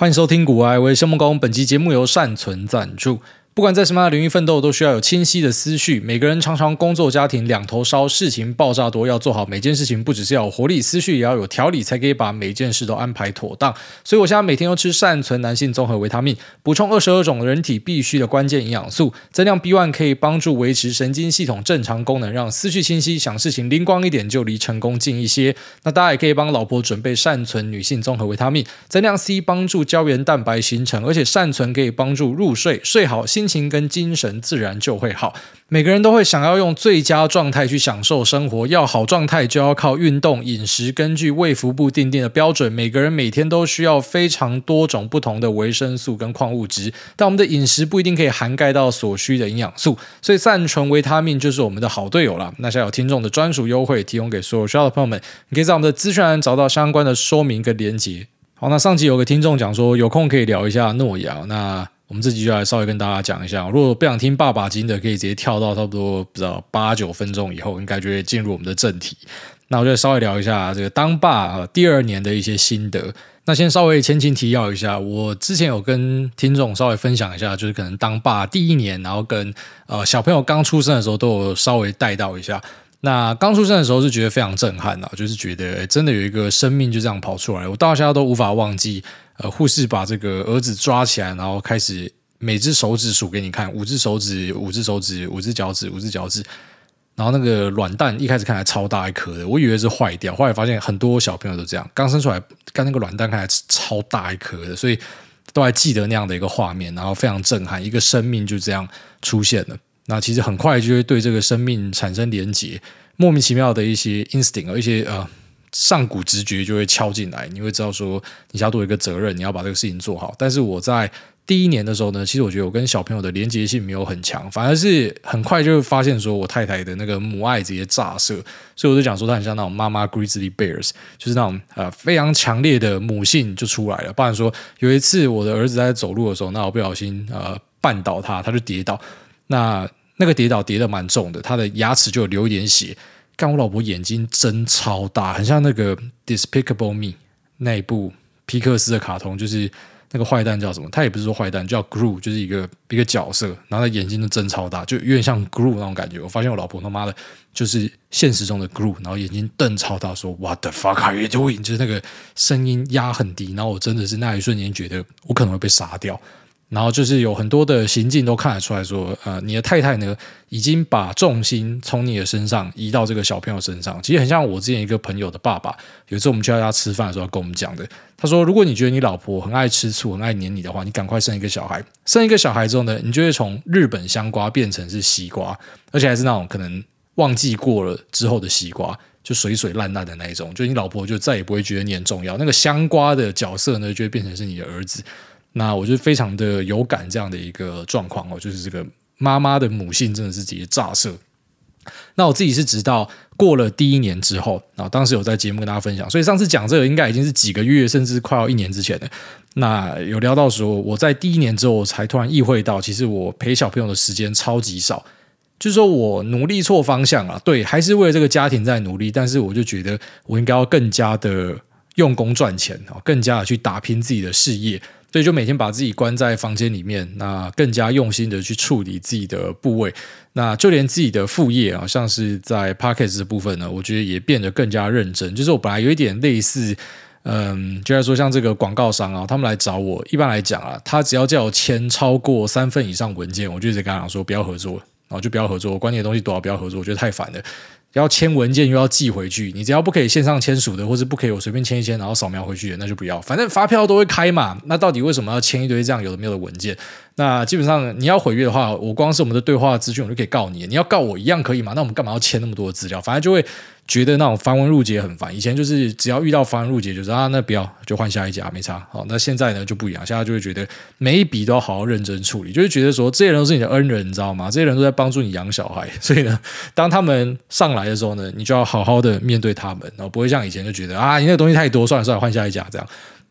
欢迎收听股癌，我是木工。本期节目由善存赞助。不管在什么样的领域奋斗，都需要有清晰的思绪。每个人常常工作家庭两头烧，事情爆炸多，要做好每件事情，不只是要有活力，思绪也要有条理，才可以把每件事都安排妥当。所以我现在每天都吃善存男性综合维他命，补充二十二种人体必需的关键营养素，增量 B one 可以帮助维持神经系统正常功能，让思绪清晰，想事情灵光一点，就离成功近一些。那大家也可以帮老婆准备善存女性综合维他命，增量 C 帮助胶原蛋白形成，而且善存可以帮助入睡，睡好心情跟精神自然就会好。每个人都会想要用最佳状态去享受生活，要好状态就要靠运动、饮食。根据卫福部定定的标准，每个人每天都需要非常多种不同的维生素跟矿物质，但我们的饮食不一定可以涵盖到所需的营养素，所以善存维他命就是我们的好队友了。那现在有听众的专属优惠，提供给所有需要的朋友们，你可以在我们的资讯栏找到相关的说明跟连接。好，那上集有个听众讲说，有空可以聊一下诺亚，那。我们这集就来稍微跟大家讲一下，如果不想听爸爸经的，可以直接跳到差不多不知道八九分钟以后，应该就会进入我们的正题。那我就稍微聊一下这个当爸啊第二年的一些心得。那先稍微前情提要一下，我之前有跟听众稍微分享一下，就是可能当爸第一年，然后跟呃小朋友刚出生的时候都有稍微带到一下。那刚出生的时候是觉得非常震撼啊，就是觉得真的有一个生命就这样跑出来，我到现在都无法忘记。呃，护士把这个儿子抓起来，然后开始每只手指数给你看，五只手指，五只手指，五只脚趾，五只脚趾。然后那个卵蛋一开始看来超大一颗的，我以为是坏掉，后来发现很多小朋友都这样，刚生出来，看那个卵蛋看来超大一颗的，所以都还记得那样的一个画面，然后非常震撼，一个生命就这样出现了。那其实很快就会对这个生命产生连结，莫名其妙的一些 instinct，一些呃。上古直觉就会敲进来，你会知道说你要多一个责任，你要把这个事情做好。但是我在第一年的时候呢，其实我觉得我跟小朋友的连接性没有很强，反而是很快就发现说我太太的那个母爱直接炸射，所以我就讲说她很像那种妈妈 grizzly bears，就是那种呃非常强烈的母性就出来了。不然说有一次我的儿子在走路的时候，那我不小心呃绊倒他，他就跌倒，那那个跌倒跌得蛮重的，他的牙齿就流一点血。看我老婆眼睛真超大，很像那个《Despicable Me》那一部皮克斯的卡通，就是那个坏蛋叫什么？他也不是说坏蛋，叫 Gru，就是一个一个角色，然后他眼睛都真超大，就有点像 Gru 那种感觉。我发现我老婆他妈的，就是现实中的 Gru，然后眼睛瞪超大，说 “What the fuck are you doing？” 就是那个声音压很低，然后我真的是那一瞬间觉得我可能会被杀掉。然后就是有很多的行径都看得出来说，呃，你的太太呢，已经把重心从你的身上移到这个小朋友身上。其实很像我之前一个朋友的爸爸，有一次我们去他家吃饭的时候跟我们讲的。他说，如果你觉得你老婆很爱吃醋、很爱黏你的话，你赶快生一个小孩。生一个小孩之后呢，你就会从日本香瓜变成是西瓜，而且还是那种可能忘记过了之后的西瓜，就水水烂烂的那一种。就你老婆就再也不会觉得你很重要。那个香瓜的角色呢，就会变成是你的儿子。那我就非常的有感这样的一个状况哦，就是这个妈妈的母性真的是直接炸射。那我自己是直到过了第一年之后啊，当时有在节目跟大家分享，所以上次讲这个应该已经是几个月，甚至快要一年之前的。那有聊到说，我在第一年之后才突然意会到，其实我陪小朋友的时间超级少，就是说我努力错方向了。对，还是为了这个家庭在努力，但是我就觉得我应该要更加的用功赚钱啊，更加的去打拼自己的事业。所以就每天把自己关在房间里面，那更加用心的去处理自己的部位，那就连自己的副业啊，像是在 Podcast 的部分呢，我觉得也变得更加认真。就是我本来有一点类似，嗯，就来说像这个广告商啊，他们来找我，一般来讲啊，他只要叫我签超过三份以上文件，我就一直跟他讲说不要合作，然后就不要合作，关键的东西多少不要合作，我觉得太烦了。要签文件又要寄回去，你只要不可以线上签署的，或是不可以我随便签一签，然后扫描回去的，那就不要。反正发票都会开嘛，那到底为什么要签一堆这样有的没有的文件？那基本上你要毁约的话，我光是我们的对话资讯，我就可以告你。你要告我一样可以嘛？那我们干嘛要签那么多资料？反正就会觉得那种繁文缛节很烦。以前就是只要遇到繁文缛节，就是啊，那不要就换下一家没差。好，那现在呢就不一样，现在就会觉得每一笔都要好好认真处理，就是觉得说这些人都是你的恩人，你知道吗？这些人都在帮助你养小孩，所以呢，当他们上来的时候呢，你就要好好的面对他们，然后不会像以前就觉得啊，你那东西太多，算了算了，换下一家这样。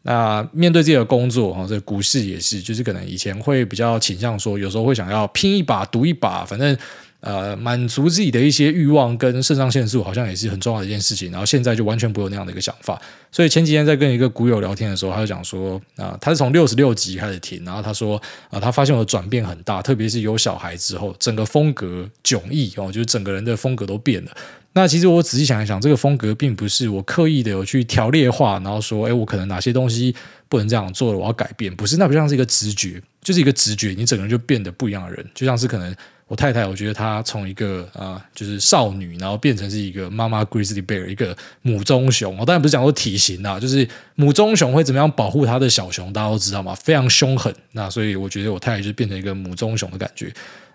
那面对自己的工作哈，这股市也是，就是可能以前会比较倾向说，有时候会想要拼一把、赌一把，反正呃满足自己的一些欲望跟肾上腺素，好像也是很重要的一件事情。然后现在就完全不有那样的一个想法。所以前几天在跟一个股友聊天的时候，他就讲说啊、他是从六十六集开始听，然后他说啊、他发现我的转变很大，特别是有小孩之后，整个风格迥异哦，就是整个人的风格都变了。那其实我仔细想一想，这个风格并不是我刻意的有去条列化，然后说，哎，我可能哪些东西不能这样做了，我要改变。不是，那不像是一个直觉，就是一个直觉，你整个人就变得不一样的人。就像是可能我太太，我觉得她从一个啊、就是少女，然后变成是一个妈妈 grizzly bear，一个母棕熊。我当然不是讲说体型啊，就是母棕熊会怎么样保护它的小熊，大家都知道嘛，非常凶狠。那所以我觉得我太太就变成一个母棕熊的感觉。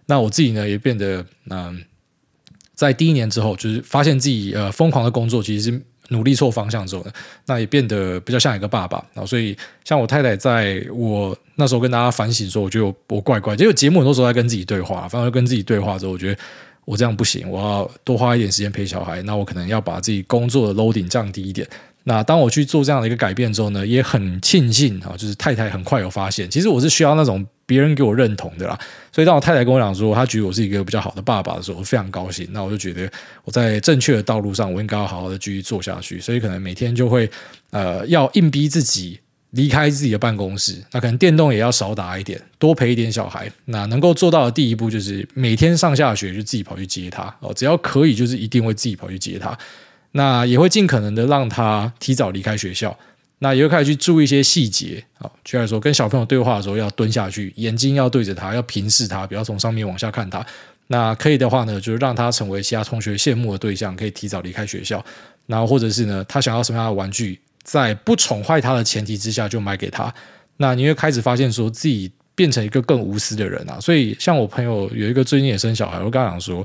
那我自己呢，也变得嗯。在第一年之后，就是发现自己呃疯狂的工作，其实是努力错方向之后呢，那也变得比较像一个爸爸。然后所以像我太太，在我那时候跟大家反省说，我觉得我，怪怪，结果节目很多时候在跟自己对话，反而跟自己对话之后，我觉得我这样不行，我要多花一点时间陪小孩。那我可能要把自己工作的 loading 降低一点。那当我去做这样的一个改变之后呢，也很庆幸啊，就是太太很快有发现，其实我是需要那种。别人给我认同的啦，所以当我太太跟我讲说，她觉得我是一个比较好的爸爸的时候，我非常高兴。那我就觉得我在正确的道路上，我应该要好好的继续做下去。所以可能每天就会呃，要硬逼自己离开自己的办公室。那可能电动也要少打一点，多陪一点小孩。那能够做到的第一步就是每天上下学就自己跑去接他哦，只要可以，就是一定会自己跑去接他。那也会尽可能的让他提早离开学校。那也会开始去注意一些细节啊，就来说跟小朋友对话的时候要蹲下去，眼睛要对着他，要平视他，不要从上面往下看他。那可以的话呢，就是让他成为其他同学羡慕的对象，可以提早离开学校。然后或者是呢，他想要什么样的玩具，在不宠坏他的前提之下就买给他。那你会开始发现说自己变成一个更无私的人啊。所以像我朋友有一个最近也生小孩，我跟他讲说，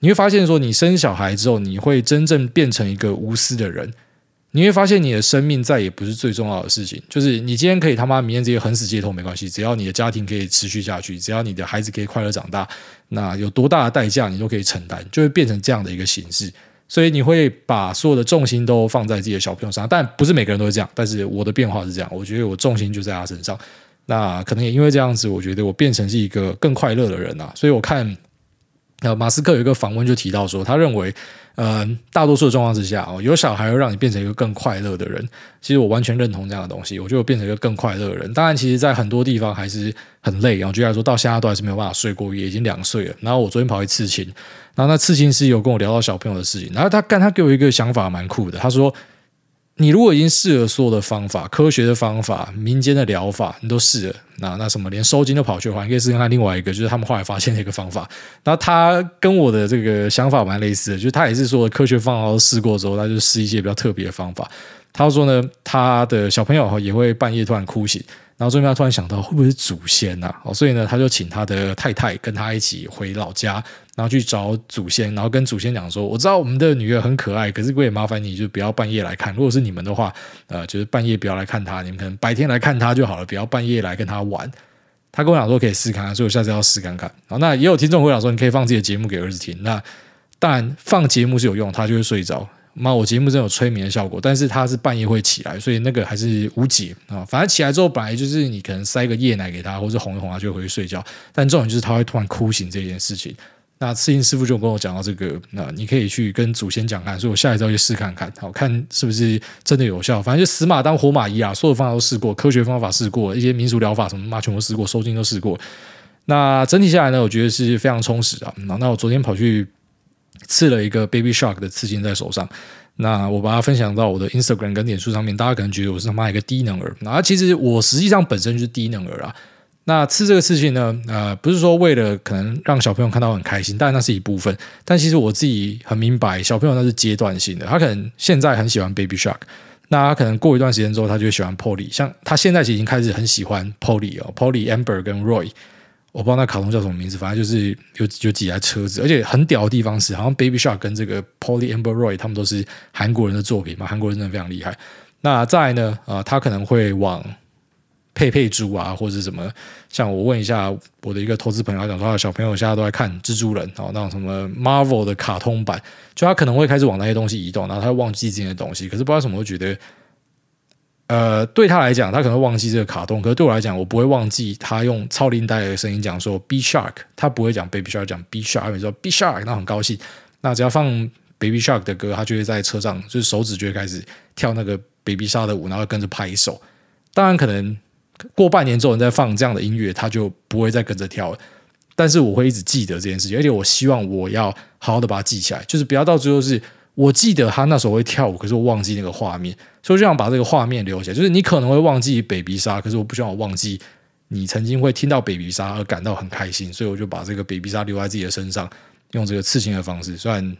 你会发现说你生小孩之后，你会真正变成一个无私的人。你会发现你的生命再也不是最重要的事情，就是你今天可以他妈明天直接横死街头没关系，只要你的家庭可以持续下去，只要你的孩子可以快乐长大，那有多大的代价你都可以承担，就会变成这样的一个形式。所以你会把所有的重心都放在自己的小朋友上，但不是每个人都是这样。但是我的变化是这样，我觉得我重心就在他身上。那可能也因为这样子，我觉得我变成是一个更快乐的人啊。所以我看。呃，马斯克有一个访问就提到说，他认为，呃，大多数的状况之下哦，有小孩会让你变成一个更快乐的人。其实我完全认同这样的东西，我觉得我变成一个更快乐的人。当然，其实，在很多地方还是很累。然后，就来说，到现在都还是没有办法睡过夜，已经两岁了。然后我昨天跑去刺青，然后那刺青师有跟我聊到小朋友的事情，然后他干，他给我一个想法蛮酷的，他说。你如果已经试了所有的方法，科学的方法、民间的疗法，你都试了，那那什么，连收金都跑去的话，你可以试看另外一个，就是他们后来发现的一个方法。那他跟我的这个想法蛮类似的，就是他也是说科学方法都试过之后，他就试一些比较特别的方法。他说呢，他的小朋友也会半夜突然哭醒。然后最后他突然想到，会不会是祖先呐、啊？哦，所以呢，他就请他的太太跟他一起回老家，然后去找祖先，然后跟祖先讲说：“我知道我们的女儿很可爱，可是我也麻烦你就不要半夜来看。如果是你们的话，呃，就是半夜不要来看她，你们可能白天来看她就好了，不要半夜来跟她玩。”他跟我讲说可以试看看，所以我下次要试看看。好，那也有听众会讲说，你可以放自己的节目给儿子听。那当然放节目是有用，他就会睡着。妈，我节目真有催眠的效果，但是他是半夜会起来，所以那个还是无解啊。反正起来之后，本来就是你可能塞个夜奶给他，或者哄一哄他，就回去睡觉。但重点就是他会突然哭醒这件事情。那刺青师傅就跟我讲到这个，那你可以去跟祖先讲看，所以我下一周去试看看，好看是不是真的有效。反正就死马当活马医啊，所有方法都试过，科学方法试过，一些民俗疗法什么嘛全部试过，收金都试过。那整体下来呢，我觉得是非常充实啊。那我昨天跑去。刺了一个 Baby Shark 的刺青在手上，那我把它分享到我的 Instagram 跟脸书上面，大家可能觉得我是他妈一个低能儿，那其实我实际上本身就是低能儿啊。那吃这个事情呢，呃，不是说为了可能让小朋友看到很开心，当然那是一部分，但其实我自己很明白，小朋友那是阶段性的，他可能现在很喜欢 Baby Shark，那他可能过一段时间之后，他就会喜欢 Polly，像他现在其实已经开始很喜欢 Polly 哦，Polly Amber 跟 Roy。我不知道那卡通叫什么名字，反正就是有有几台车子，而且很屌的地方是，好像 Baby Shark 跟这个 Polly Amber Roy 他们都是韩国人的作品嘛，韩国人真的非常厉害。那再呢，啊、呃，他可能会往佩佩猪啊，或者是什么，像我问一下我的一个投资朋友，他讲说他的小朋友现在都在看蜘蛛人哦，那种什么 Marvel 的卡通版，就他可能会开始往那些东西移动，然后他会忘记这些东西，可是不知道什么，会觉得。呃，对他来讲，他可能会忘记这个卡通，可是对我来讲，我不会忘记他用超龄带的声音讲说 B Shark”，他不会讲 “Baby Shark”，讲 B Shark”，他说 B Shark”，那很高兴。那只要放 “Baby Shark” 的歌，他就会在车上，就是手指就会开始跳那个 “Baby Shark” 的舞，然后跟着拍手。当然，可能过半年之后，你再放这样的音乐，他就不会再跟着跳了。但是我会一直记得这件事情，而且我希望我要好好的把它记起来，就是不要到最后是。我记得他那时候会跳舞，可是我忘记那个画面，所以就想把这个画面留起来。就是你可能会忘记 Baby 杀可是我不希望我忘记你曾经会听到 Baby 杀而感到很开心，所以我就把这个 Baby 杀留在自己的身上，用这个刺青的方式。虽然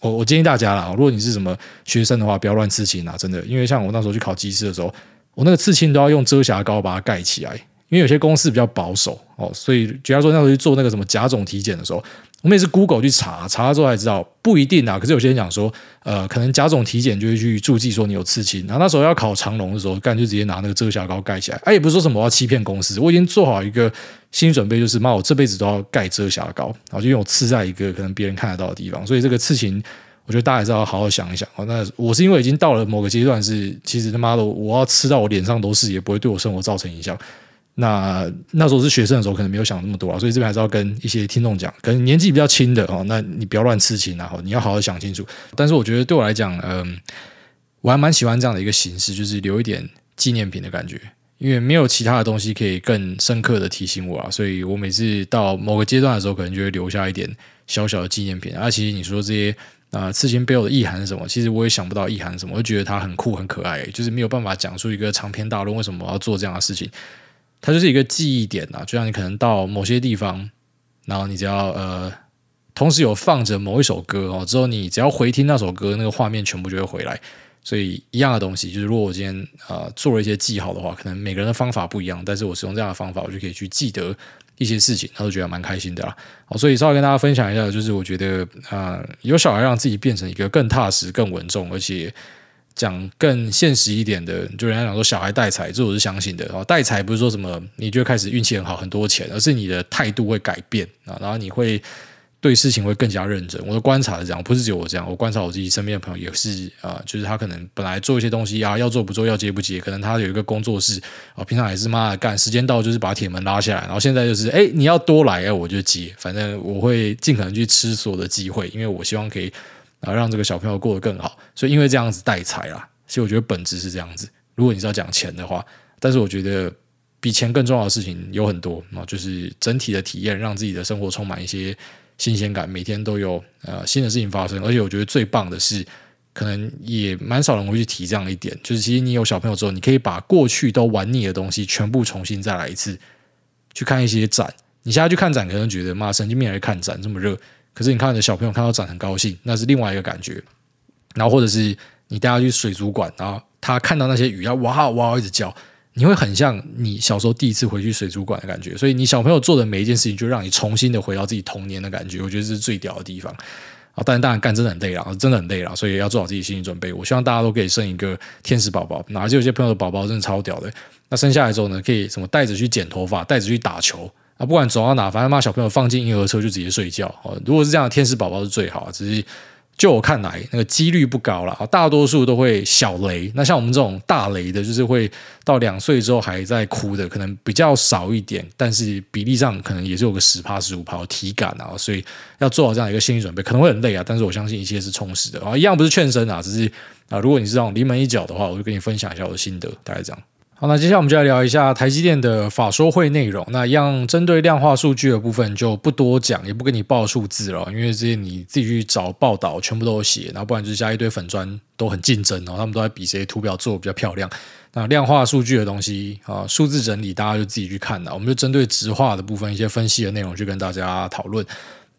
我我建议大家啦，如果你是什么学生的话，不要乱刺青啊，真的，因为像我那时候去考技师的时候，我那个刺青都要用遮瑕膏把它盖起来，因为有些公司比较保守哦，所以假如说那时候去做那个什么甲种体检的时候。我们也是 Google 去查，查了之后才知道不一定啊。可是有些人讲说，呃，可能甲种体检就会去注记说你有刺青。然后那时候要考长龙的时候，干就直接拿那个遮瑕膏盖起来。哎，也不是说什么我要欺骗公司，我已经做好一个心理准备，就是妈，我这辈子都要盖遮瑕膏，然后就用刺在一个可能别人看得到的地方。所以这个刺青，我觉得大家还是要好好想一想。那我是因为已经到了某个阶段是，其实他妈的我要吃到我脸上都是，也不会对我生活造成影响。那那时候是学生的时候，可能没有想那么多啊，所以这边还是要跟一些听众讲，可能年纪比较轻的哦，那你不要乱刺青啊，你要好好想清楚。但是我觉得对我来讲，嗯，我还蛮喜欢这样的一个形式，就是留一点纪念品的感觉，因为没有其他的东西可以更深刻的提醒我啊，所以我每次到某个阶段的时候，可能就会留下一点小小的纪念品。啊，其实你说这些啊，刺青背后的意涵是什么？其实我也想不到意涵是什么，我就觉得它很酷很可爱，就是没有办法讲出一个长篇大论，为什么我要做这样的事情。它就是一个记忆点啊，就像你可能到某些地方，然后你只要呃，同时有放着某一首歌哦，之后你只要回听那首歌，那个画面全部就会回来。所以一样的东西，就是如果我今天啊、呃、做了一些记号的话，可能每个人的方法不一样，但是我使用这样的方法，我就可以去记得一些事情，他都觉得蛮开心的啦。好，所以稍微跟大家分享一下，就是我觉得啊、呃，有小孩让自己变成一个更踏实、更稳重，而且。讲更现实一点的，就人家讲说小孩带财，这我是相信的。然后带财不是说什么你就开始运气很好，很多钱，而是你的态度会改变啊，然后你会对事情会更加认真。我的观察是这样，不是只有我这样，我观察我自己身边的朋友也是啊，就是他可能本来做一些东西啊，要做不做，要接不接，可能他有一个工作室啊，平常也是妈的干，时间到就是把铁门拉下来，然后现在就是哎你要多来啊，我就接，反正我会尽可能去吃所有的机会，因为我希望可以。啊让这个小朋友过得更好，所以因为这样子带财啦，其实我觉得本质是这样子。如果你是要讲钱的话，但是我觉得比钱更重要的事情有很多啊，就是整体的体验，让自己的生活充满一些新鲜感，每天都有呃新的事情发生。而且我觉得最棒的是，可能也蛮少人会去提这样一点，就是其实你有小朋友之后，你可以把过去都玩腻的东西全部重新再来一次，去看一些展。你现在去看展，可能觉得妈神经病来看展这么热。可是你看你的小朋友看到展很高兴，那是另外一个感觉。然后或者是你带他去水族馆，然后他看到那些鱼要哇哇一直叫，你会很像你小时候第一次回去水族馆的感觉。所以你小朋友做的每一件事情，就让你重新的回到自己童年的感觉。我觉得这是最屌的地方啊！当然，当然干真的很累了，真的很累了，所以要做好自己心理准备。我希望大家都可以生一个天使宝宝，哪就有些朋友的宝宝真的超屌的。那生下来之后呢，可以什么带着去剪头发，带着去打球。啊，不管走到哪，反正把小朋友放进婴儿车就直接睡觉。哦，如果是这样的天使宝宝是最好，只是就我看来，那个几率不高了啊。大多数都会小雷。那像我们这种大雷的，就是会到两岁之后还在哭的，可能比较少一点。但是比例上可能也是有个十趴十五趴体感啊，所以要做好这样一个心理准备，可能会很累啊。但是我相信一切是充实的啊，一样不是劝生啊，只是啊，如果你是这种临门一脚的话，我就跟你分享一下我的心得，大概这样。好，那接下来我们就来聊一下台积电的法说会内容。那一样针对量化数据的部分就不多讲，也不跟你报数字了，因为这些你自己去找报道，全部都有写。然后不然就是加一堆粉专都很竞争，然后他们都在比谁图表做的比较漂亮。那量化数据的东西啊，数字整理大家就自己去看了。我们就针对直化的部分一些分析的内容去跟大家讨论。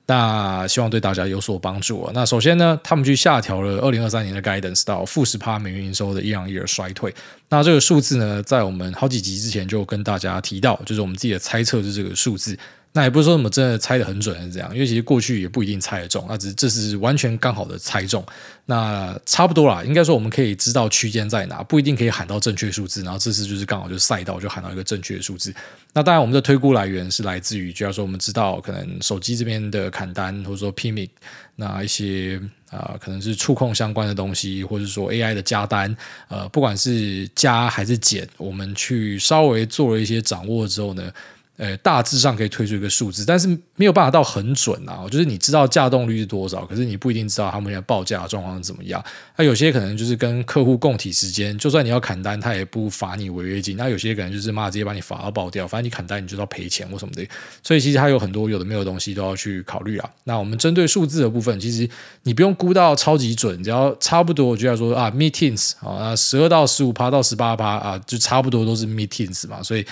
那希望对大家有所帮助啊。那首先呢，他们去下调了二零二三年的 guidance 到负十趴美元营收的一样一而衰退。那这个数字呢，在我们好几集之前就跟大家提到，就是我们自己的猜测是这个数字。那也不是说什么真的猜得很准是这样，因为其实过去也不一定猜得中，那只是这是完全刚好的猜中。那差不多啦，应该说我们可以知道区间在哪，不一定可以喊到正确数字。然后这次就是刚好就赛道就喊到一个正确的数字。那当然我们的推估来源是来自于，就要说我们知道可能手机这边的砍单，或者说 PMIC 那一些啊、可能是触控相关的东西，或者说 AI 的加单，呃，不管是加还是减，我们去稍微做了一些掌握之后呢。呃，大致上可以推出一个数字，但是没有办法到很准啊。就是你知道价动率是多少，可是你不一定知道他们现在报价的状况是怎么样。那有些可能就是跟客户共体时间，就算你要砍单，他也不罚你违约金。那有些可能就是妈直接把你罚到爆掉，反正你砍单你就要赔钱或什么的。所以其实它有很多有的没有的东西都要去考虑啊。那我们针对数字的部分，其实你不用估到超级准，只要差不多，我就要说啊，meetings 啊，十二到十五趴到十八趴啊，就差不多都是 meetings 嘛，所以。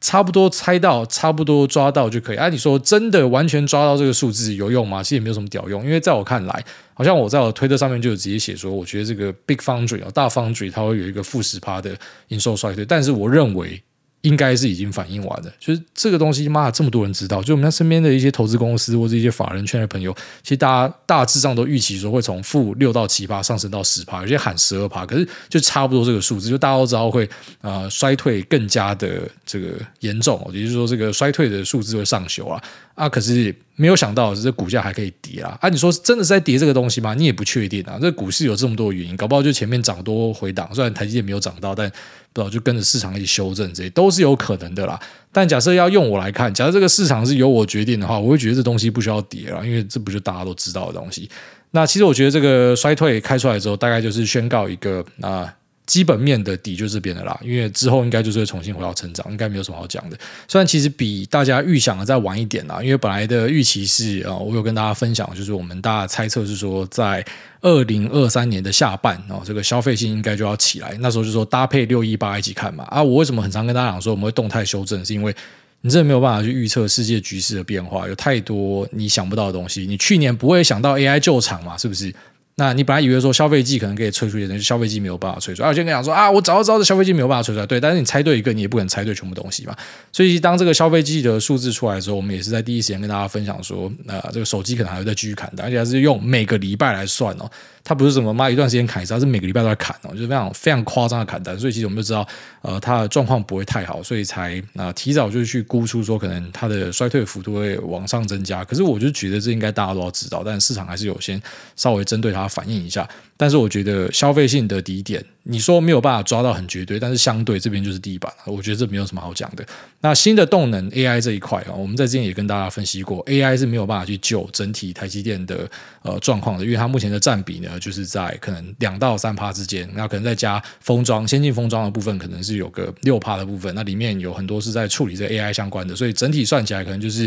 差不多猜到，差不多抓到就可以。啊，你说真的完全抓到这个数字有用吗？其实也没有什么屌用，因为在我看来，好像我在我的推特上面就直接写说，我觉得这个 Big Foundry 啊，大 Foundry 它会有一个负十趴的营收衰退，但是我认为。应该是已经反映完了，就是这个东西，妈的，这么多人知道，就我们身边的一些投资公司或者一些法人圈的朋友，其实大家大致上都预期说会从负六到七八上升到十趴，有些喊十二趴，可是就差不多这个数字，就大家都知道会呃衰退更加的这个严重，也就是说这个衰退的数字会上修啊。啊，可是。没有想到，这股价还可以跌啊！啊，你说真的是在跌这个东西吗？你也不确定啊。这股市有这么多原因，搞不好就前面涨多回档，虽然台积电没有涨到，但不知道就跟着市场一起修正，这些都是有可能的啦。但假设要用我来看，假设这个市场是由我决定的话，我会觉得这东西不需要跌了，因为这不就大家都知道的东西。那其实我觉得这个衰退开出来之后，大概就是宣告一个啊。基本面的底就这边的啦，因为之后应该就是会重新回到成长，应该没有什么好讲的。虽然其实比大家预想的再晚一点啦，因为本来的预期是啊，我有跟大家分享，就是我们大家猜测是说，在二零二三年的下半哦，这个消费性应该就要起来。那时候就说搭配六一八一起看嘛。啊，我为什么很常跟大家讲说我们会动态修正，是因为你真的没有办法去预测世界局势的变化，有太多你想不到的东西。你去年不会想到 AI 救场嘛，是不是？那你本来以为说消费季可能可以吹出一些，但是消费季没有办法吹出来。啊，我就跟你讲说啊，我早就知道这消费季没有办法吹出来，对。但是你猜对一个，你也不可能猜对全部东西嘛。所以当这个消费季的数字出来的时候，我们也是在第一时间跟大家分享说，呃，这个手机可能还会再继续砍单，而且还是用每个礼拜来算哦。它不是什么妈一段时间砍一次，它是每个礼拜都在砍哦，就是非常非常夸张的砍单。所以其实我们就知道，呃，它的状况不会太好，所以才啊、呃、提早就去估出说可能它的衰退幅度会往上增加。可是我就觉得这应该大家都要知道，但市场还是有先稍微针对它反映一下。但是我觉得消费性的低点，你说没有办法抓到很绝对，但是相对这边就是地板，我觉得这没有什么好讲的。那新的动能 AI 这一块啊，我们在之前也跟大家分析过，AI 是没有办法去救整体台积电的呃状况的，因为它目前的占比呢，就是在可能两到三趴之间，那可能再加封装、先进封装的部分，可能是有个六趴的部分，那里面有很多是在处理这 AI 相关的，所以整体算起来可能就是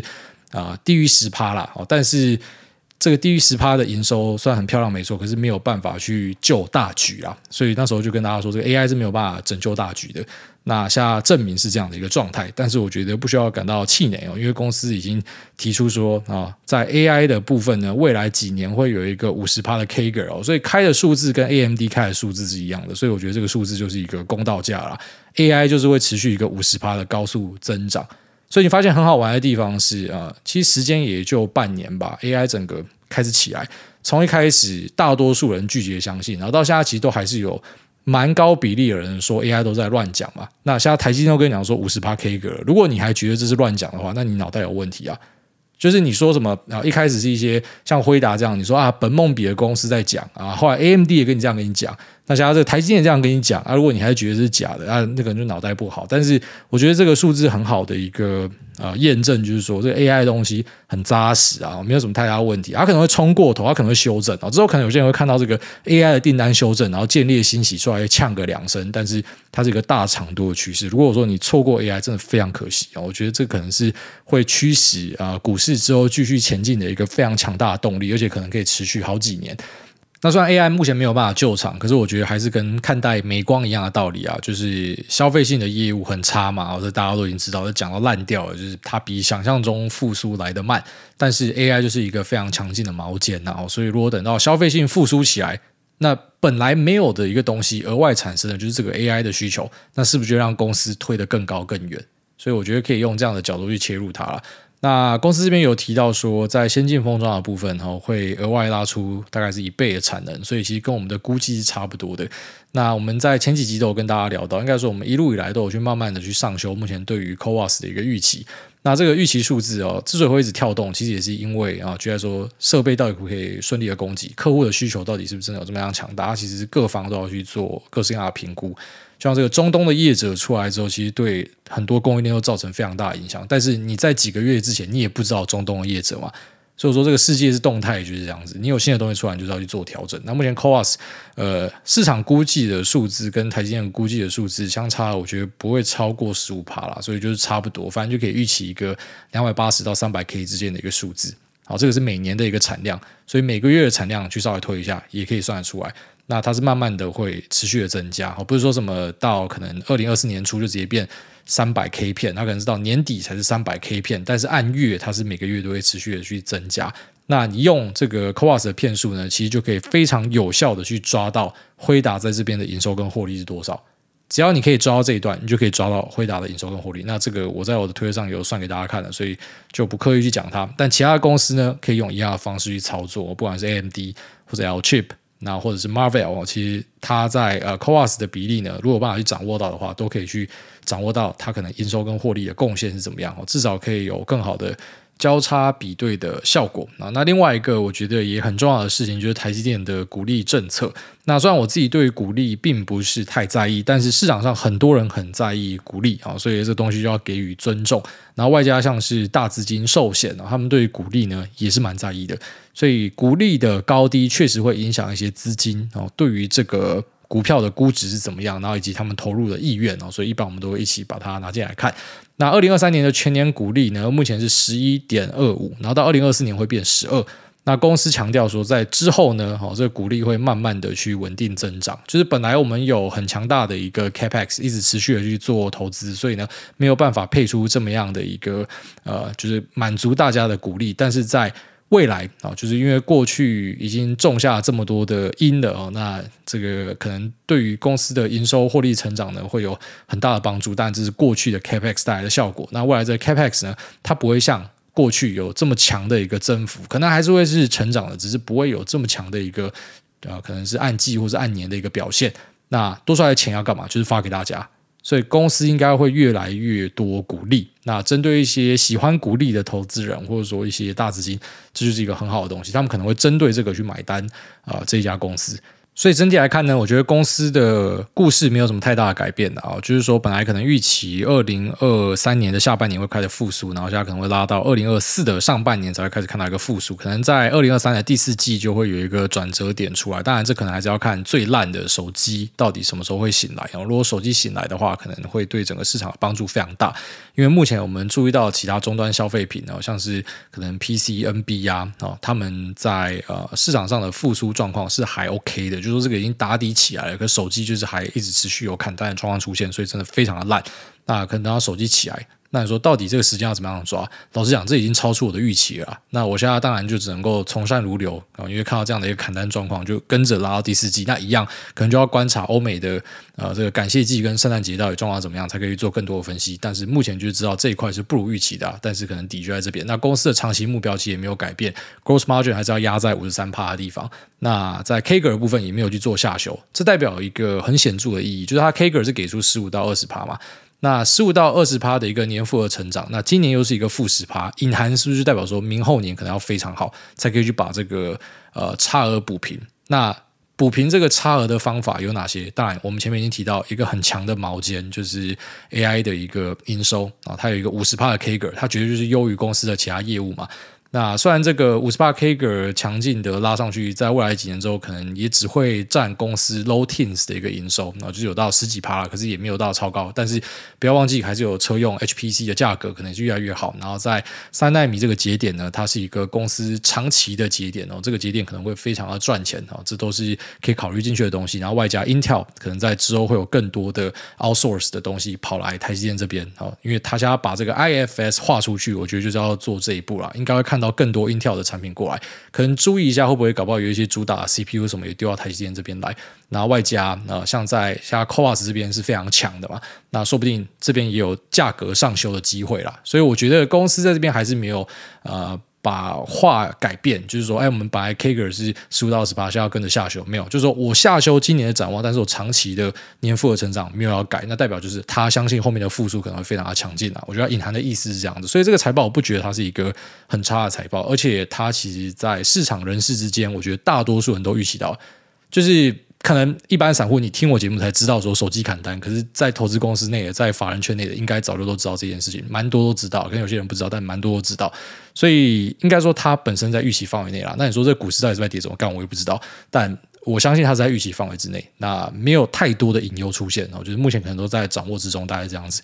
啊、低于十趴啦。哦，但是。这个低于十趴的营收虽然很漂亮，没错，可是没有办法去救大局啊。所以那时候就跟大家说，这个 AI 是没有办法拯救大局的。那现在证明是这样的一个状态，但是我觉得不需要感到气馁哦，因为公司已经提出说啊，在 AI 的部分呢，未来几年会有一个五十趴的 CAGR 哦，所以开的数字跟 AMD 开的数字是一样的，所以我觉得这个数字就是一个公道价啦。AI 就是会持续一个五十趴的高速增长。所以你发现很好玩的地方是啊，其实时间也就半年吧，AI 整个开始起来，从一开始大多数人拒绝相信，然后到现在其实都还是有蛮高比例的人说 AI 都在乱讲嘛。那现在台积电都跟你讲说五十趴 K 个，如果你还觉得这是乱讲的话，那你脑袋有问题啊。就是你说什么啊？一开始是一些像辉达这样，你说啊，本梦比的公司在讲啊，后来 AMD 也跟你这样跟你讲，那现在这台积电这样跟你讲啊，如果你还觉得是假的啊，那个人就脑袋不好。但是我觉得这个数字很好的一个啊验证，就是说这个 AI 的东西很扎实啊，没有什么太大问题。它可能会冲过头，它可能会修正啊，之后可能有些人会看到这个 AI 的订单修正，然后见猎心喜出来呛个两声，但是它是一个大长度的趋势。如果说你错过 AI，真的非常可惜啊！我觉得这可能是会驱使啊股市之后继续前进的一个非常强大的动力，而且可能可以持续好几年。那虽然 AI 目前没有办法救场，可是我觉得还是跟看待美光一样的道理啊，就是消费性的业务很差嘛，这大家都已经知道，就讲到烂掉了，就是它比想象中复苏来得慢。但是 AI 就是一个非常强劲的毛尖呐，所以如果等到消费性复苏起来，那本来没有的一个东西额外产生的就是这个 AI 的需求，那是不是就让公司推得更高更远？所以我觉得可以用这样的角度去切入它了。那公司这边有提到说，在先进封装的部分哈，会额外拉出大概是一倍的产能，所以其实跟我们的估计是差不多的。那我们在前几集都有跟大家聊到，应该说我们一路以来都有去慢慢的去上修目前对于 CoWoS 的一个预期。那这个预期数字哦，之所以会一直跳动，其实也是因为啊，觉得说设备到底可不可以顺利的供给，客户的需求到底是不是真的有这么样强大？其实各方都要去做各式各样的评估。像这个中东的业者出来之后，其实对很多供应链都造成非常大的影响。但是你在几个月之前，你也不知道中东的业者嘛。所以说，这个世界是动态，就是这样子。你有新的东西出来，你就是要去做调整。那目前，Coas，呃市场估计的数字跟台积电估计的数字相差，我觉得不会超过十五趴啦，所以就是差不多，反正就可以预期一个两百八十到三百 K 之间的一个数字。好，这个是每年的一个产量，所以每个月的产量去稍微推一下，也可以算得出来。那它是慢慢的会持续的增加，不是说什么到可能二零二四年初就直接变三百 K 片，它可能是到年底才是三百 K 片，但是按月它是每个月都会持续的去增加。那你用这个 CoWoS 的片数呢，其实就可以非常有效的去抓到辉达在这边的营收跟获利是多少。只要你可以抓到这一段，你就可以抓到辉达的营收跟获利。那这个我在我的推特上有算给大家看了，所以就不刻意去讲它。但其他的公司呢，可以用一样的方式去操作，不管是 AMD 或者 LChip。那或者是 Marvel 哦其实它在呃 Coas 的比例呢，如果办法去掌握到的话，都可以去掌握到它可能营收跟获利的贡献是怎么样哦，至少可以有更好的。交叉比对的效果啊，那另外一个我觉得也很重要的事情就是台积电的股利政策。那虽然我自己对股利并不是太在意，但是市场上很多人很在意股利啊，所以这东西就要给予尊重。然后外加像是大资金寿险啊，他们对于股利呢也是蛮在意的，所以股利的高低确实会影响一些资金哦，对于这个。股票的估值是怎么样，然后以及他们投入的意愿哦，所以一般我们都会一起把它拿进来看。那二零二三年的全年股利呢，目前是十一点二五，然后到二零二四年会变十二。那公司强调说，在之后呢，哦，这个股利会慢慢的去稳定增长。就是本来我们有很强大的一个 Capex，一直持续的去做投资，所以呢，没有办法配出这么样的一个呃，就是满足大家的股利，但是在未来啊，就是因为过去已经种下这么多的因了哦，那这个可能对于公司的营收获利成长呢，会有很大的帮助。但这是过去的 Capex 带来的效果。那未来这 Capex 呢，它不会像过去有这么强的一个增幅，可能还是会是成长的，只是不会有这么强的一个呃，可能是按季或是按年的一个表现。那多出来的钱要干嘛？就是发给大家。所以公司应该会越来越多鼓励。那针对一些喜欢鼓励的投资人，或者说一些大资金，这就是一个很好的东西。他们可能会针对这个去买单啊，这家公司。所以整体来看呢，我觉得公司的故事没有什么太大的改变的啊，就是说本来可能预期二零二三年的下半年会开始复苏，然后现在可能会拉到二零二四的上半年才会开始看到一个复苏，可能在二零二三的第四季就会有一个转折点出来。当然，这可能还是要看最烂的手机到底什么时候会醒来。然后如果手机醒来的话，可能会对整个市场的帮助非常大。因为目前我们注意到其他终端消费品呢，像是可能 PC、NB 啊，啊，他们在呃市场上的复苏状况是还 OK 的。就说这个已经打底起来了，可手机就是还一直持续有砍单的状况出现，所以真的非常的烂。那可能等到手机起来。那你说到底这个时间要怎么样抓？老实讲，这已经超出我的预期了。那我现在当然就只能够从善如流啊，因为看到这样的一个砍单状况，就跟着拉到第四季。那一样可能就要观察欧美的呃这个感谢季跟圣诞节到底状况怎么样，才可以做更多的分析。但是目前就知道这一块是不如预期的，但是可能底就在这边。那公司的长期目标其实也没有改变，Gross Margin 还是要压在五十三趴的地方。那在 CAGR 的部分也没有去做下修，这代表一个很显著的意义，就是它 CAGR 是给出十五到二十趴嘛。那十五到二十趴的一个年复合成长，那今年又是一个负十趴，隐含是不是代表说明后年可能要非常好，才可以去把这个呃差额补平？那补平这个差额的方法有哪些？当然，我们前面已经提到一个很强的毛尖，就是 AI 的一个营收啊，它有一个五十趴的 CAGR，它绝对就是优于公司的其他业务嘛。那虽然这个五十八 K 个强劲的拉上去，在未来几年之后，可能也只会占公司 low teens 的一个营收，然后就有到十几趴了，可是也没有到超高。但是不要忘记，还是有车用 HPC 的价格可能是越来越好。然后在三纳米这个节点呢，它是一个公司长期的节点哦，这个节点可能会非常的赚钱哦，这都是可以考虑进去的东西。然后外加 Intel 可能在之后会有更多的 outsource 的东西跑来台积电这边哦，因为他想要把这个 IFS 画出去，我觉得就是要做这一步了，应该会看到。更多 Intel 的产品过来，可能注意一下会不会搞不好有一些主打 CPU 什么也丢到台积电这边来，然后外加呃像在像 CoWoS 这边是非常强的嘛，那说不定这边也有价格上修的机会啦。所以我觉得公司在这边还是没有呃把话改变，就是说，哎，我们本来 Kager 是十五到十八，现在要跟着下修，没有，就是说我下修今年的展望，但是我长期的年复合成长没有要改，那代表就是他相信后面的复苏可能会非常的强劲啊。我觉得隐含的意思是这样子，所以这个财报我不觉得它是一个很差的财报，而且它其实在市场人士之间，我觉得大多数人都预期到，就是。可能一般散户你听我节目才知道说手机砍单，可是，在投资公司内的，在法人圈内的，应该早就都知道这件事情，蛮多都知道，可能有些人不知道，但蛮多都知道，所以应该说它本身在预期范围内啦。那你说这股市到底是在跌怎么干，我也不知道，但我相信它是在预期范围之内，那没有太多的隐忧出现，我觉得目前可能都在掌握之中，大概这样子。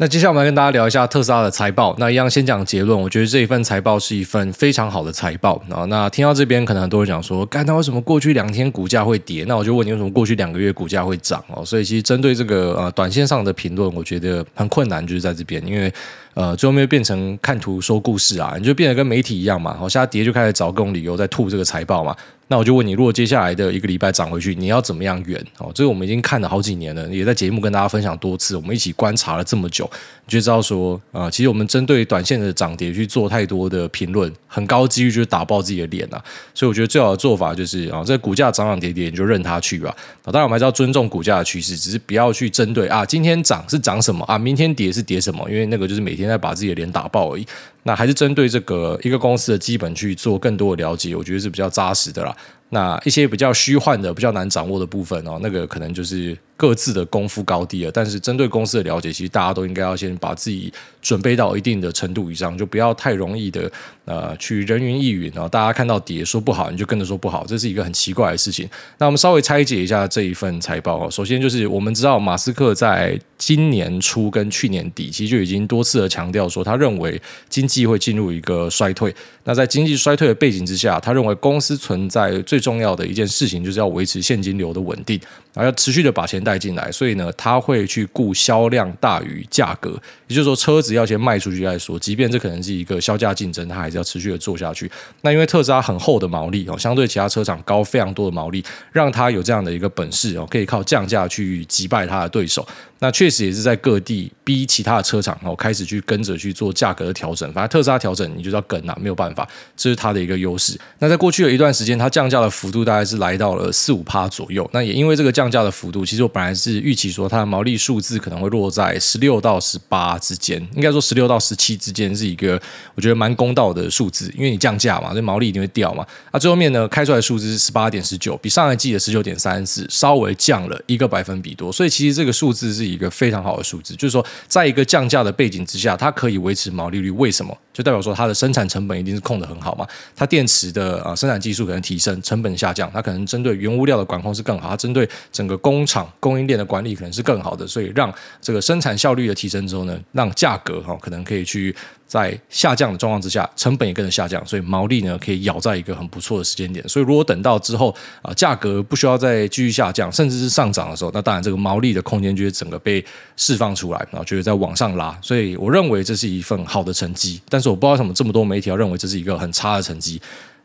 那接下来我们来跟大家聊一下特斯拉的财报。那一样先讲结论，我觉得这一份财报是一份非常好的财报。啊，那听到这边，可能很多人讲说，干，那为什么过去两天股价会跌？那我就问你，为什么过去两个月股价会涨？哦，所以其实针对这个呃短线上的评论，我觉得很困难，就是在这边，因为呃最后面变成看图说故事啊，你就变得跟媒体一样嘛。好，现在跌就开始找各种理由在吐这个财报嘛。那我就问你，如果接下来的一个礼拜涨回去，你要怎么样圆？哦，这个我们已经看了好几年了，也在节目跟大家分享多次，我们一起观察了这么久，你就知道说，啊、其实我们针对短线的涨跌去做太多的评论，很高几率就是打爆自己的脸啊。所以我觉得最好的做法就是啊，这股价涨涨跌跌，你就任它去吧。啊，当然我们还是要尊重股价的趋势，只是不要去针对啊，今天涨是涨什么啊，明天跌是跌什么，因为那个就是每天在把自己的脸打爆而已。那还是针对这个一个公司的基本去做更多的了解，我觉得是比较扎实的啦。那一些比较虚幻的、比较难掌握的部分哦，那个可能就是。各自的功夫高低了，但是针对公司的了解，其实大家都应该要先把自己准备到一定的程度以上，就不要太容易的呃去人云亦云啊。大家看到跌说不好，你就跟着说不好，这是一个很奇怪的事情。那我们稍微拆解一下这一份财报哦。首先就是我们知道马斯克在今年初跟去年底，其实就已经多次的强调说，他认为经济会进入一个衰退。那在经济衰退的背景之下，他认为公司存在最重要的一件事情，就是要维持现金流的稳定，还要持续的把钱。带进来，所以呢，他会去顾销量大于价格，也就是说，车子要先卖出去再说。即便这可能是一个销价竞争，他还是要持续的做下去。那因为特斯拉很厚的毛利哦，相对其他车厂高非常多的毛利，让他有这样的一个本事哦，可以靠降价去击败他的对手。那确实也是在各地逼其他的车厂哦，开始去跟着去做价格的调整。反正特斯拉调整，你就是要跟啊，没有办法，这是它的一个优势。那在过去的一段时间，它降价的幅度大概是来到了四五趴左右。那也因为这个降降价的幅度，其实我本来是预期说它的毛利数字可能会落在十六到十八之间，应该说十六到十七之间是一个我觉得蛮公道的数字，因为你降价嘛，所以毛利一定会掉嘛。那最后面呢，开出来的数字是十八点十九，比上一季的十九点三四稍微降了一个百分比多，所以其实这个数字是。一个非常好的数字，就是说，在一个降价的背景之下，它可以维持毛利率。为什么？就代表说它的生产成本一定是控得很好嘛。它电池的啊生产技术可能提升，成本下降，它可能针对原物料的管控是更好，它针对整个工厂供应链的管理可能是更好的，所以让这个生产效率的提升之后呢，让价格哈可能可以去。在下降的状况之下，成本也跟着下降，所以毛利呢可以咬在一个很不错的时间点。所以如果等到之后啊，价格不需要再继续下降，甚至是上涨的时候，那当然这个毛利的空间就会整个被释放出来，然后就会再往上拉。所以我认为这是一份好的成绩，但是我不知道为什么这么多媒体要认为这是一个很差的成绩。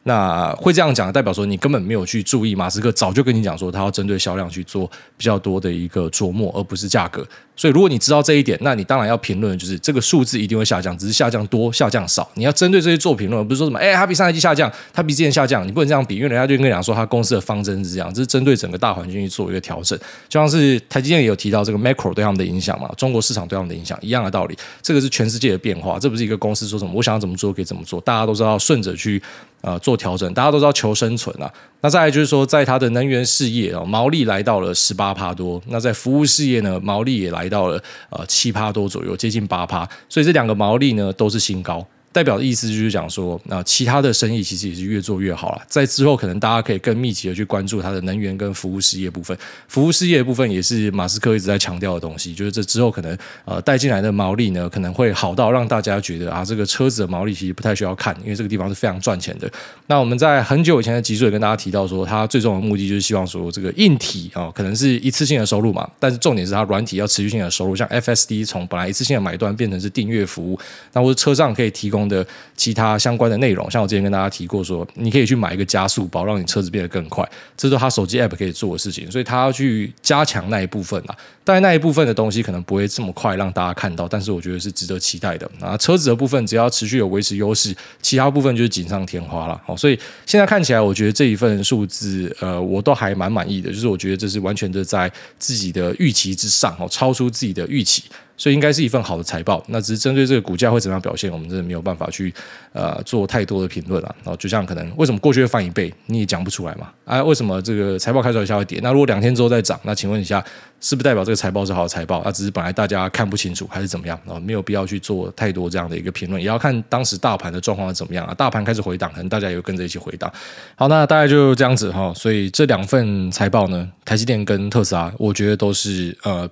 那会这样讲，代表说你根本没有去注意，马斯克早就跟你讲说，他要针对销量去做比较多的一个琢磨，而不是价格。所以如果你知道这一点，那你当然要评论，就是这个数字一定会下降，只是下降多，下降少。你要针对这些做评论，不是说什么，哎，它比上一季下降，它比之前下降，你不能这样比，因为人家就跟你讲说，他公司的方针是这样，这是针对整个大环境去做一个调整。就像是台积电也有提到这个 macro 对他们的影响嘛，中国市场对他们的影响一样的道理。这个是全世界的变化，这不是一个公司说什么我想要怎么做可以怎么做，大家都知道顺着去。呃，做调整，大家都知道求生存啊。那再来就是说，在它的能源事业啊，毛利来到了十八趴多。那在服务事业呢，毛利也来到了呃七趴多左右，接近八趴。所以这两个毛利呢，都是新高。代表的意思就是讲说，那其他的生意其实也是越做越好了。在之后，可能大家可以更密集的去关注它的能源跟服务事业部分。服务事业部分也是马斯克一直在强调的东西，就是这之后可能呃带进来的毛利呢，可能会好到让大家觉得啊，这个车子的毛利其实不太需要看，因为这个地方是非常赚钱的。那我们在很久以前的集数也跟大家提到说，它最终的目的就是希望说，这个硬体啊，可能是一次性的收入嘛，但是重点是它软体要持续性的收入，像 FSD 从本来一次性的买断变成是订阅服务，那或者车上可以提供。的其他相关的内容，像我之前跟大家提过说，你可以去买一个加速包，让你车子变得更快，这是他手机 app 可以做的事情，所以他要去加强那一部分啊。但那一部分的东西可能不会这么快让大家看到，但是我觉得是值得期待的。啊，车子的部分只要持续有维持优势，其他部分就是锦上添花了。好，所以现在看起来，我觉得这一份数字，呃，我都还蛮满意的，就是我觉得这是完全的在自己的预期之上，哦，超出自己的预期。所以应该是一份好的财报，那只是针对这个股价会怎么样表现，我们真的没有办法去呃做太多的评论了。然后就像可能为什么过去会翻一倍，你也讲不出来嘛？啊，为什么这个财报开出来一下会跌？那如果两天之后再涨，那请问一下，是不是代表这个财报是好的财报？那只是本来大家看不清楚还是怎么样？啊，没有必要去做太多这样的一个评论，也要看当时大盘的状况是怎么样啊。大盘开始回档，可能大家也会跟着一起回档。好，那大概就这样子哈。所以这两份财报呢，台积电跟特斯拉，我觉得都是呃。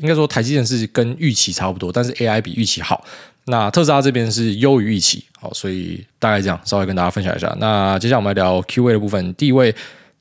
应该说，台积电是跟预期差不多，但是 AI 比预期好。那特斯拉这边是优于预期，好，所以大概这样，稍微跟大家分享一下。那接下来我们来聊 Q&A 的部分。第一位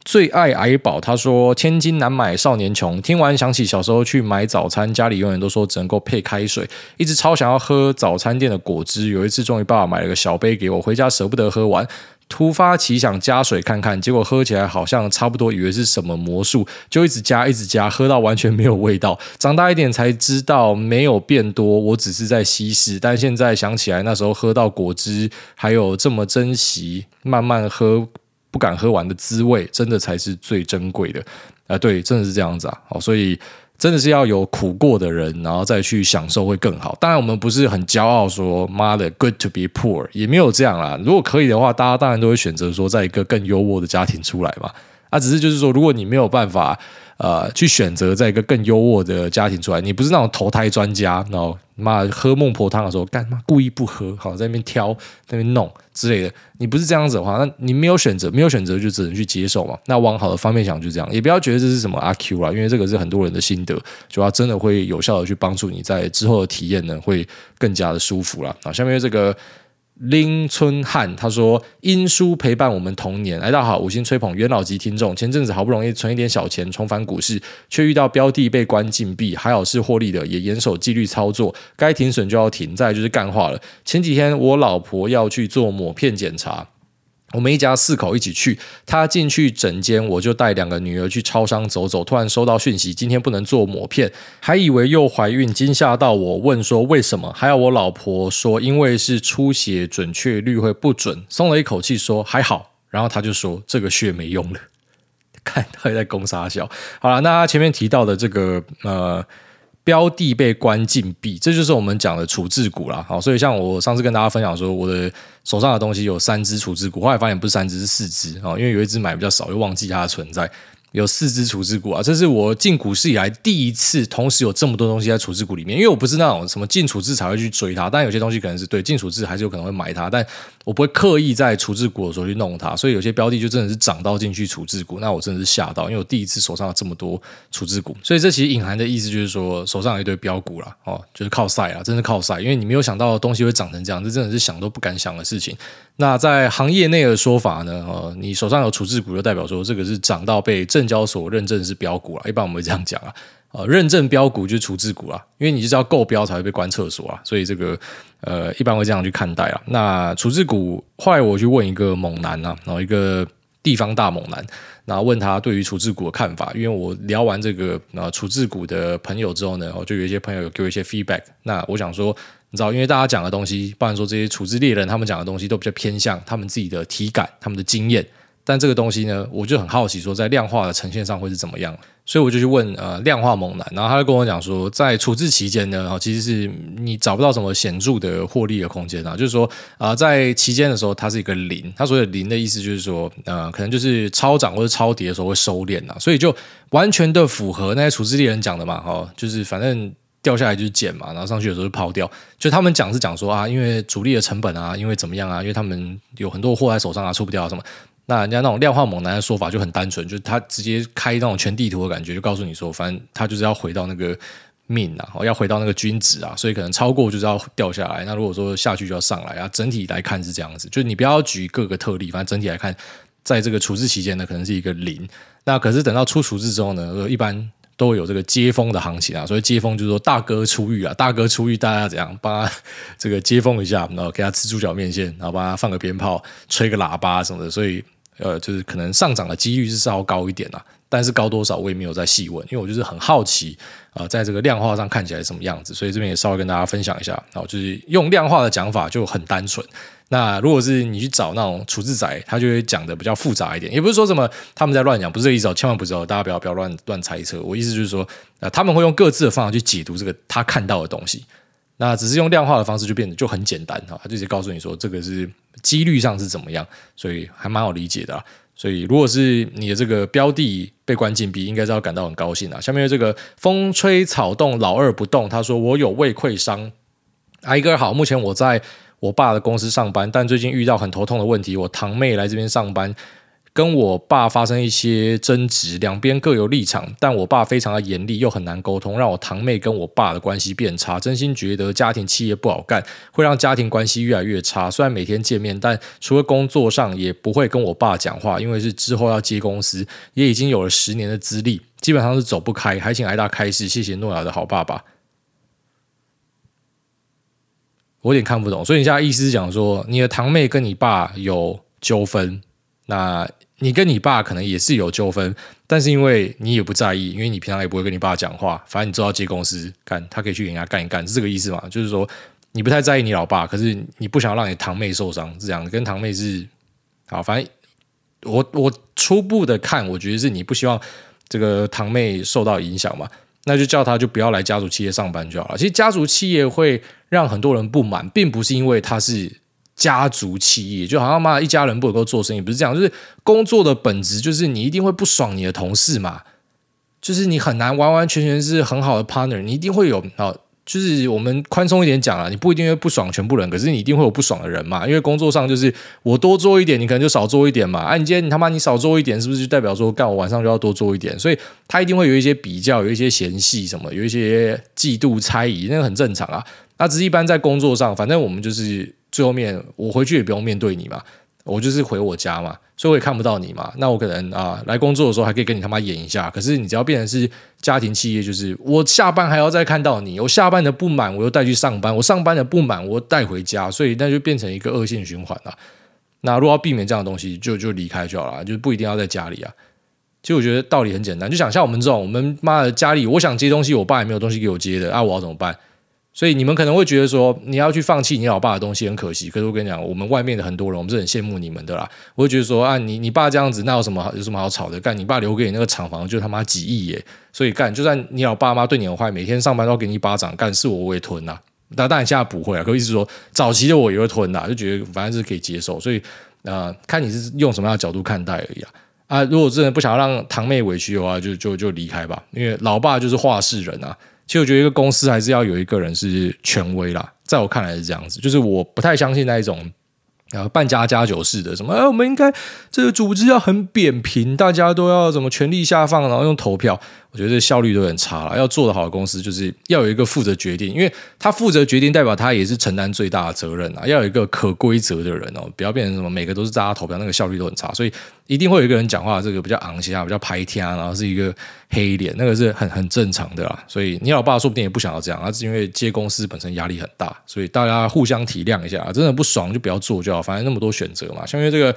最爱矮宝，他说：“千金难买少年穷。”听完想起小时候去买早餐，家里永远都说只能够配开水，一直超想要喝早餐店的果汁。有一次，终于爸爸买了个小杯给我，回家舍不得喝完。突发奇想加水看看，结果喝起来好像差不多，以为是什么魔术，就一直加一直加，喝到完全没有味道。长大一点才知道没有变多，我只是在稀释。但现在想起来，那时候喝到果汁还有这么珍惜，慢慢喝不敢喝完的滋味，真的才是最珍贵的。啊、呃，对，真的是这样子啊。好，所以。真的是要有苦过的人，然后再去享受会更好。当然，我们不是很骄傲说妈的 good to be poor，也没有这样啦。如果可以的话，大家当然都会选择说在一个更优渥的家庭出来嘛。啊，只是就是说，如果你没有办法。呃，去选择在一个更优渥的家庭出来，你不是那种投胎专家，然后妈喝孟婆汤的时候干嘛故意不喝，好在那边挑，在那边弄之类的，你不是这样子的话，那你没有选择，没有选择就只能去接受嘛。那往好的方面想，就这样，也不要觉得这是什么阿 Q 啦，因为这个是很多人的心得，就要真的会有效的去帮助你在之后的体验呢，会更加的舒服啦。啊，下面这个。林春汉他说：“英叔陪伴我们童年。”哎，大家好，五星吹捧元老级听众。前阵子好不容易存一点小钱重返股市，却遇到标的被关禁闭，还好是获利的，也严守纪律操作，该停损就要停。再就是干话了。前几天我老婆要去做抹片检查。我们一家四口一起去，他进去诊间，我就带两个女儿去超商走走。突然收到讯息，今天不能做抹片，还以为又怀孕，惊吓到我，问说为什么？还有我老婆说，因为是出血，准确率会不准，松了一口气说还好。然后他就说这个血没用了，看他也在攻杀小。好了，那他前面提到的这个呃。标的被关禁闭，这就是我们讲的处置股啦。好，所以像我上次跟大家分享说，我的手上的东西有三只处置股，后来发现不是三只，是四只啊，因为有一只买比较少，又忘记它的存在。有四只处置股啊，这是我进股市以来第一次，同时有这么多东西在处置股里面。因为我不是那种什么进处置才会去追它，但有些东西可能是对进处置还是有可能会买它，但我不会刻意在处置股的时候去弄它。所以有些标的就真的是涨到进去处置股，那我真的是吓到，因为我第一次手上有这么多处置股。所以这其实隐含的意思就是说，手上有一堆标股啦，哦，就是靠晒啊，真的靠晒，因为你没有想到东西会长成这样，这真的是想都不敢想的事情。那在行业内的说法呢？呃，你手上有处置股，就代表说这个是涨到被证交所认证是标股了。一般我们会这样讲啊，呃，认证标股就是处置股啊，因为你就是要够标才会被关厕所啊，所以这个呃，一般会这样去看待啊。那处置股，后来我去问一个猛男啊，然后一个地方大猛男，然后问他对于处置股的看法，因为我聊完这个呃处置股的朋友之后呢，我就有一些朋友给我一些 feedback，那我想说。你知道，因为大家讲的东西，不然说这些处置猎人他们讲的东西都比较偏向他们自己的体感、他们的经验。但这个东西呢，我就很好奇，说在量化的呈现上会是怎么样。所以我就去问呃量化猛男，然后他就跟我讲说，在处置期间呢，哦其实是你找不到什么显著的获利的空间啊。就是说啊、呃，在期间的时候，它是一个零。他所谓的零的意思就是说，呃，可能就是超涨或者超跌的时候会收敛啊。所以就完全的符合那些处置猎人讲的嘛，哦，就是反正。掉下来就是捡嘛，然后上去有时候就抛掉。就他们讲是讲说啊，因为主力的成本啊，因为怎么样啊，因为他们有很多货在手上啊，出不掉啊什么。那人家那种量化猛男的说法就很单纯，就是他直接开那种全地图的感觉，就告诉你说，反正他就是要回到那个命啊，要回到那个均值啊，所以可能超过就是要掉下来。那如果说下去就要上来啊，整体来看是这样子。就你不要举各个特例，反正整体来看，在这个处置期间呢，可能是一个零。那可是等到出处置之后呢，一般。都有这个接风的行情啊。所以接风就是说大哥出狱啊，大哥出狱，大家怎样帮他这个接风一下，然后给他吃猪脚面线，然后帮他放个鞭炮，吹个喇叭什么的。所以呃，就是可能上涨的几率是稍高一点啊。但是高多少我也没有再细问，因为我就是很好奇啊、在这个量化上看起来什么样子，所以这边也稍微跟大家分享一下。然后就是用量化的讲法就很单纯。那如果是你去找那种处置仔，他就会讲的比较复杂一点。也不是说什么他们在乱讲，不是这个意思哦，千万不是哦，大家不要不要乱乱猜测。我意思就是说，呃，他们会用各自的方法去解读这个他看到的东西。那只是用量化的方式就变得就很简单哈，他就直接告诉你说这个是几率上是怎么样，所以还蛮好理解的。所以，如果是你的这个标的被关禁闭，应该是要感到很高兴啊。下面这个风吹草动，老二不动。他说：“我有胃溃伤。”挨哥好，目前我在我爸的公司上班，但最近遇到很头痛的问题。我堂妹来这边上班。跟我爸发生一些争执，两边各有立场，但我爸非常的严厉，又很难沟通，让我堂妹跟我爸的关系变差。真心觉得家庭企业不好干，会让家庭关系越来越差。虽然每天见面，但除了工作上也不会跟我爸讲话，因为是之后要接公司，也已经有了十年的资历，基本上是走不开。还请挨大开示，谢谢诺亚的好爸爸。我有点看不懂，所以你现在意思是讲说，你的堂妹跟你爸有纠纷，那？你跟你爸可能也是有纠纷，但是因为你也不在意，因为你平常也不会跟你爸讲话，反正你知道接公司干，他可以去给人家干一干，是这个意思嘛？就是说你不太在意你老爸，可是你不想让你堂妹受伤，是这样，跟堂妹是好，反正我我初步的看，我觉得是你不希望这个堂妹受到影响嘛，那就叫他就不要来家族企业上班就好了。其实家族企业会让很多人不满，并不是因为他是。家族企业就好像妈一家人不能够做生意，不是这样，就是工作的本质就是你一定会不爽你的同事嘛，就是你很难完完全全是很好的 partner，你一定会有啊，就是我们宽松一点讲啊，你不一定会不爽全部人，可是你一定会有不爽的人嘛，因为工作上就是我多做一点，你可能就少做一点嘛，啊，你今天你他妈你少做一点，是不是就代表说干我晚上就要多做一点？所以他一定会有一些比较，有一些嫌隙什么，有一些嫉妒猜疑，那个很正常啊。那只是一般在工作上，反正我们就是。最后面我回去也不用面对你嘛，我就是回我家嘛，所以我也看不到你嘛。那我可能啊来工作的时候还可以跟你他妈演一下，可是你只要变成是家庭企业，就是我下班还要再看到你，我下班的不满我又带去上班，我上班的不满我带回家，所以那就变成一个恶性循环了。那如果要避免这样的东西，就就离开就好了，就不一定要在家里啊。其实我觉得道理很简单，就想像我们这种，我们妈的家里，我想接东西，我爸也没有东西给我接的，啊，我要怎么办？所以你们可能会觉得说，你要去放弃你老爸的东西很可惜。可是我跟你讲，我们外面的很多人，我们是很羡慕你们的啦。我会觉得说啊，你你爸这样子，那有什么有什么好吵的？干你爸留给你那个厂房就他妈几亿耶！所以干，就算你老爸妈对你很坏，每天上班都要给你一巴掌，干是我我也吞呐。但当然现在不会啊。可意思说，早期的我也会吞呐，就觉得反正是可以接受。所以啊、呃，看你是用什么样的角度看待而已啊。啊，如果真的不想要让堂妹委屈的话，就就就离开吧。因为老爸就是话事人啊。其实我觉得一个公司还是要有一个人是权威啦，在我看来是这样子，就是我不太相信那一种。然后办家家酒式的什么？哎，我们应该这个组织要很扁平，大家都要怎么权力下放，然后用投票。我觉得效率都很差了。要做得好的公司，就是要有一个负责决定，因为他负责决定，代表他也是承担最大的责任啊。要有一个可规则的人哦，不要变成什么每个都是大家投票，那个效率都很差。所以一定会有一个人讲话，这个比较昂些啊，比较拍天啊，然后是一个黑脸，那个是很很正常的啦。所以你老爸说不定也不想要这样，那是因为接公司本身压力很大，所以大家互相体谅一下，真的不爽就不要做就好。反正那么多选择嘛，像因为这个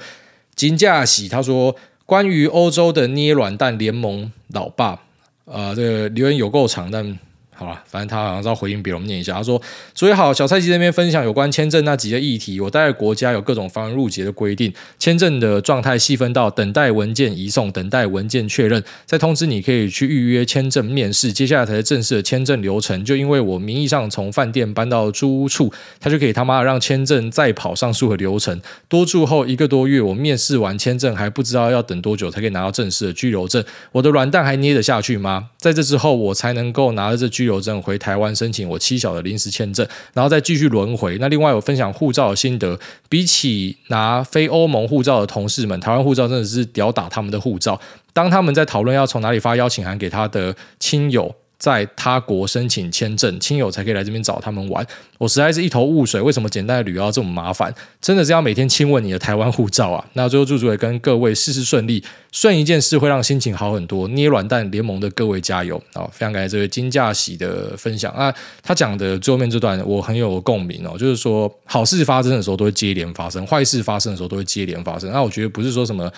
金价喜他说，关于欧洲的捏软蛋联盟老爸，啊、这个留言有够长，但。好了，反正他好像是要回应别人，我们念一下。他说：“所以好，小蔡在这边分享有关签证那几个议题。我待的国家有各种繁文縟节的规定，签证的状态细分到等待文件移送、等待文件确认，再通知你可以去预约签证面试，接下来才是正式的签证流程。就因为我名义上从饭店搬到租屋处，他就可以他妈让签证再跑上述的流程。多住后一个多月，我面试完签证还不知道要等多久才可以拿到正式的居留证。我的软蛋还捏得下去吗？在这之后，我才能够拿着这居。”留证回台湾申请我七小的临时签证，然后再继续轮回。那另外我分享护照的心得，比起拿非欧盟护照的同事们，台湾护照真的是屌打他们的护照。当他们在讨论要从哪里发邀请函给他的亲友。在他国申请签证，亲友才可以来这边找他们玩。我实在是一头雾水，为什么简单的旅游要这么麻烦？真的是要每天亲吻你的台湾护照啊？那最后祝主也跟各位事事顺利，顺一件事会让心情好很多。捏软蛋联盟的各位加油啊！非常感谢这位金驾喜的分享啊，他讲的最后面这段我很有共鸣哦，就是说好事发生的时候都会接连发生，坏事发生的时候都会接连发生。那我觉得不是说什么。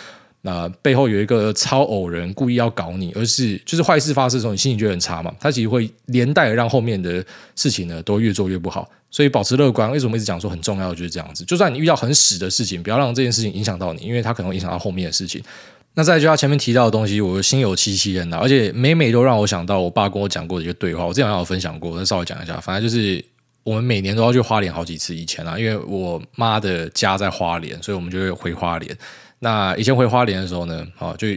那背后有一个超偶人故意要搞你，而是就是坏事发生的时候，你心情就很差嘛。他其实会连带让后面的事情呢都越做越不好。所以保持乐观，为什么一直讲说很重要？就是这样子。就算你遇到很屎的事情，不要让这件事情影响到你，因为它可能会影响到后面的事情。那再就他前面提到的东西，我心有戚戚焉的，而且每每都让我想到我爸跟我讲过的一个对话。我之前有分享过，我再稍微讲一下。反正就是我们每年都要去花莲好几次。以前啊，因为我妈的家在花莲，所以我们就会回花莲。那以前回花莲的时候呢，哦，就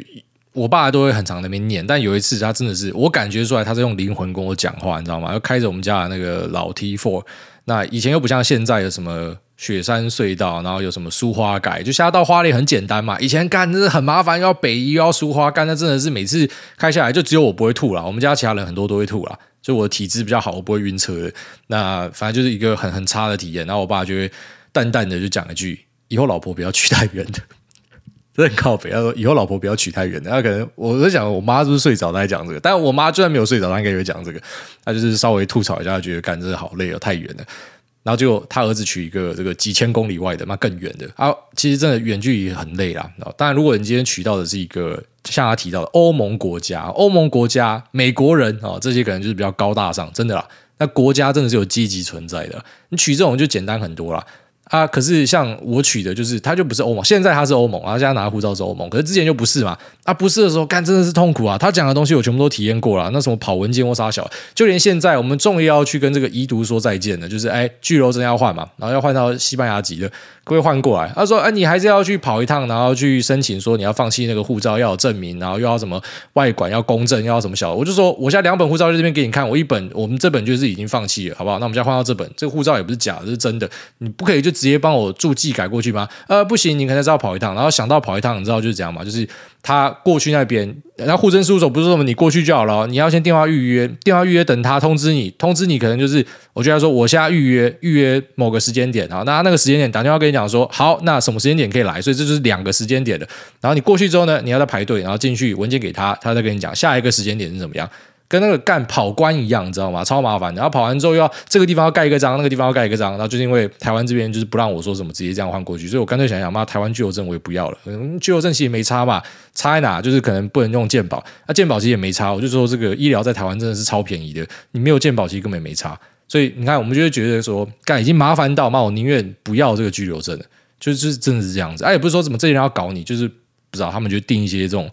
我爸都会很常在那边念，但有一次他真的是，我感觉出来他在用灵魂跟我讲话，你知道吗？要开着我们家的那个老 T4，那以前又不像现在有什么雪山隧道，然后有什么苏花改，就下到花莲很简单嘛。以前干真的很麻烦，要北宜又要苏花干，那真的是每次开下来就只有我不会吐了，我们家其他人很多都会吐了，就我的体质比较好，我不会晕车。那反正就是一个很很差的体验。然后我爸就会淡淡的就讲一句：以后老婆不要娶太远的。很靠北，他说以后老婆不要娶太远的。他可能我在想，我妈是不是睡着在讲这个？但我妈就算没有睡着，她应该也会讲这个。她就是稍微吐槽一下，她觉得干这好累哦，太远了。然后就他儿子娶一个这个几千公里外的，那更远的啊。其实真的远距离很累啦。当然，如果你今天娶到的是一个像他提到的欧盟国家、欧盟国家、美国人啊，这些可能就是比较高大上，真的啦。那国家真的是有积极存在的。你娶这种就简单很多啦。啊，可是像我取的，就是他就不是欧盟，现在他是欧盟，啊，现在拿护照是欧盟，可是之前就不是嘛。啊，不是的时候，干真的是痛苦啊。他讲的东西我全部都体验过了，那什么跑文件或啥小，就连现在我们终于要去跟这个遗毒说再见了，就是哎，巨楼真要换嘛，然后要换到西班牙籍的。不会换过来，他说：“哎，你还是要去跑一趟，然后去申请说你要放弃那个护照，要有证明，然后又要什么外管要公证，要什么小。”我就说：“我现在两本护照在这边给你看，我一本我们这本就是已经放弃了，好不好？那我们现在换到这本，这个护照也不是假的，是真的，你不可以就直接帮我注记改过去吗？呃，不行，你可能是要跑一趟，然后想到跑一趟，你知道就是这样嘛，就是。”他过去那边，然后户政事务所不是说什么你过去就好了，你要先电话预约，电话预约等他通知你，通知你可能就是，我就要说我现在预约预约某个时间点，好，那那个时间点打电话跟你讲说，好，那什么时间点可以来，所以这就是两个时间点的，然后你过去之后呢，你要再排队，然后进去文件给他，他再跟你讲下一个时间点是怎么样。跟那个干跑关一样，你知道吗？超麻烦。然后跑完之后又要这个地方要盖一个章，那个地方要盖一个章。然后就是因为台湾这边就是不让我说什么，直接这样换过去，所以我干脆想想，妈，台湾居留证我也不要了。嗯，居留证其实没差嘛，差在哪？就是可能不能用健保。那健保其实也没差，我就说这个医疗在台湾真的是超便宜的，你没有健保其实根本没差。所以你看，我们就会觉得说，干已经麻烦到，妈，我宁愿不要这个居留证了。就是真的是这样子。哎，也不是说什么这些人要搞你，就是不知道他们就定一些这种。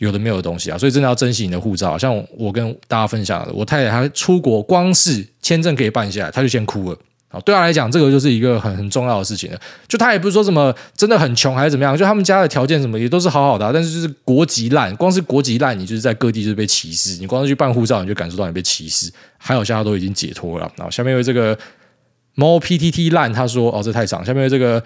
有的没有的东西啊，所以真的要珍惜你的护照。像我跟大家分享的，我太太她出国，光是签证可以办下来，她就先哭了。啊，对她来讲，这个就是一个很很重要的事情了。就她也不是说什么真的很穷还是怎么样，就他们家的条件什么也都是好好的，但是就是国籍烂，光是国籍烂，你就是在各地就是被歧视。你光是去办护照，你就感受到你被歧视。还有，现在都已经解脱了。然后下面有这个 Mo PTT 烂，他说哦，这太长。下面有这个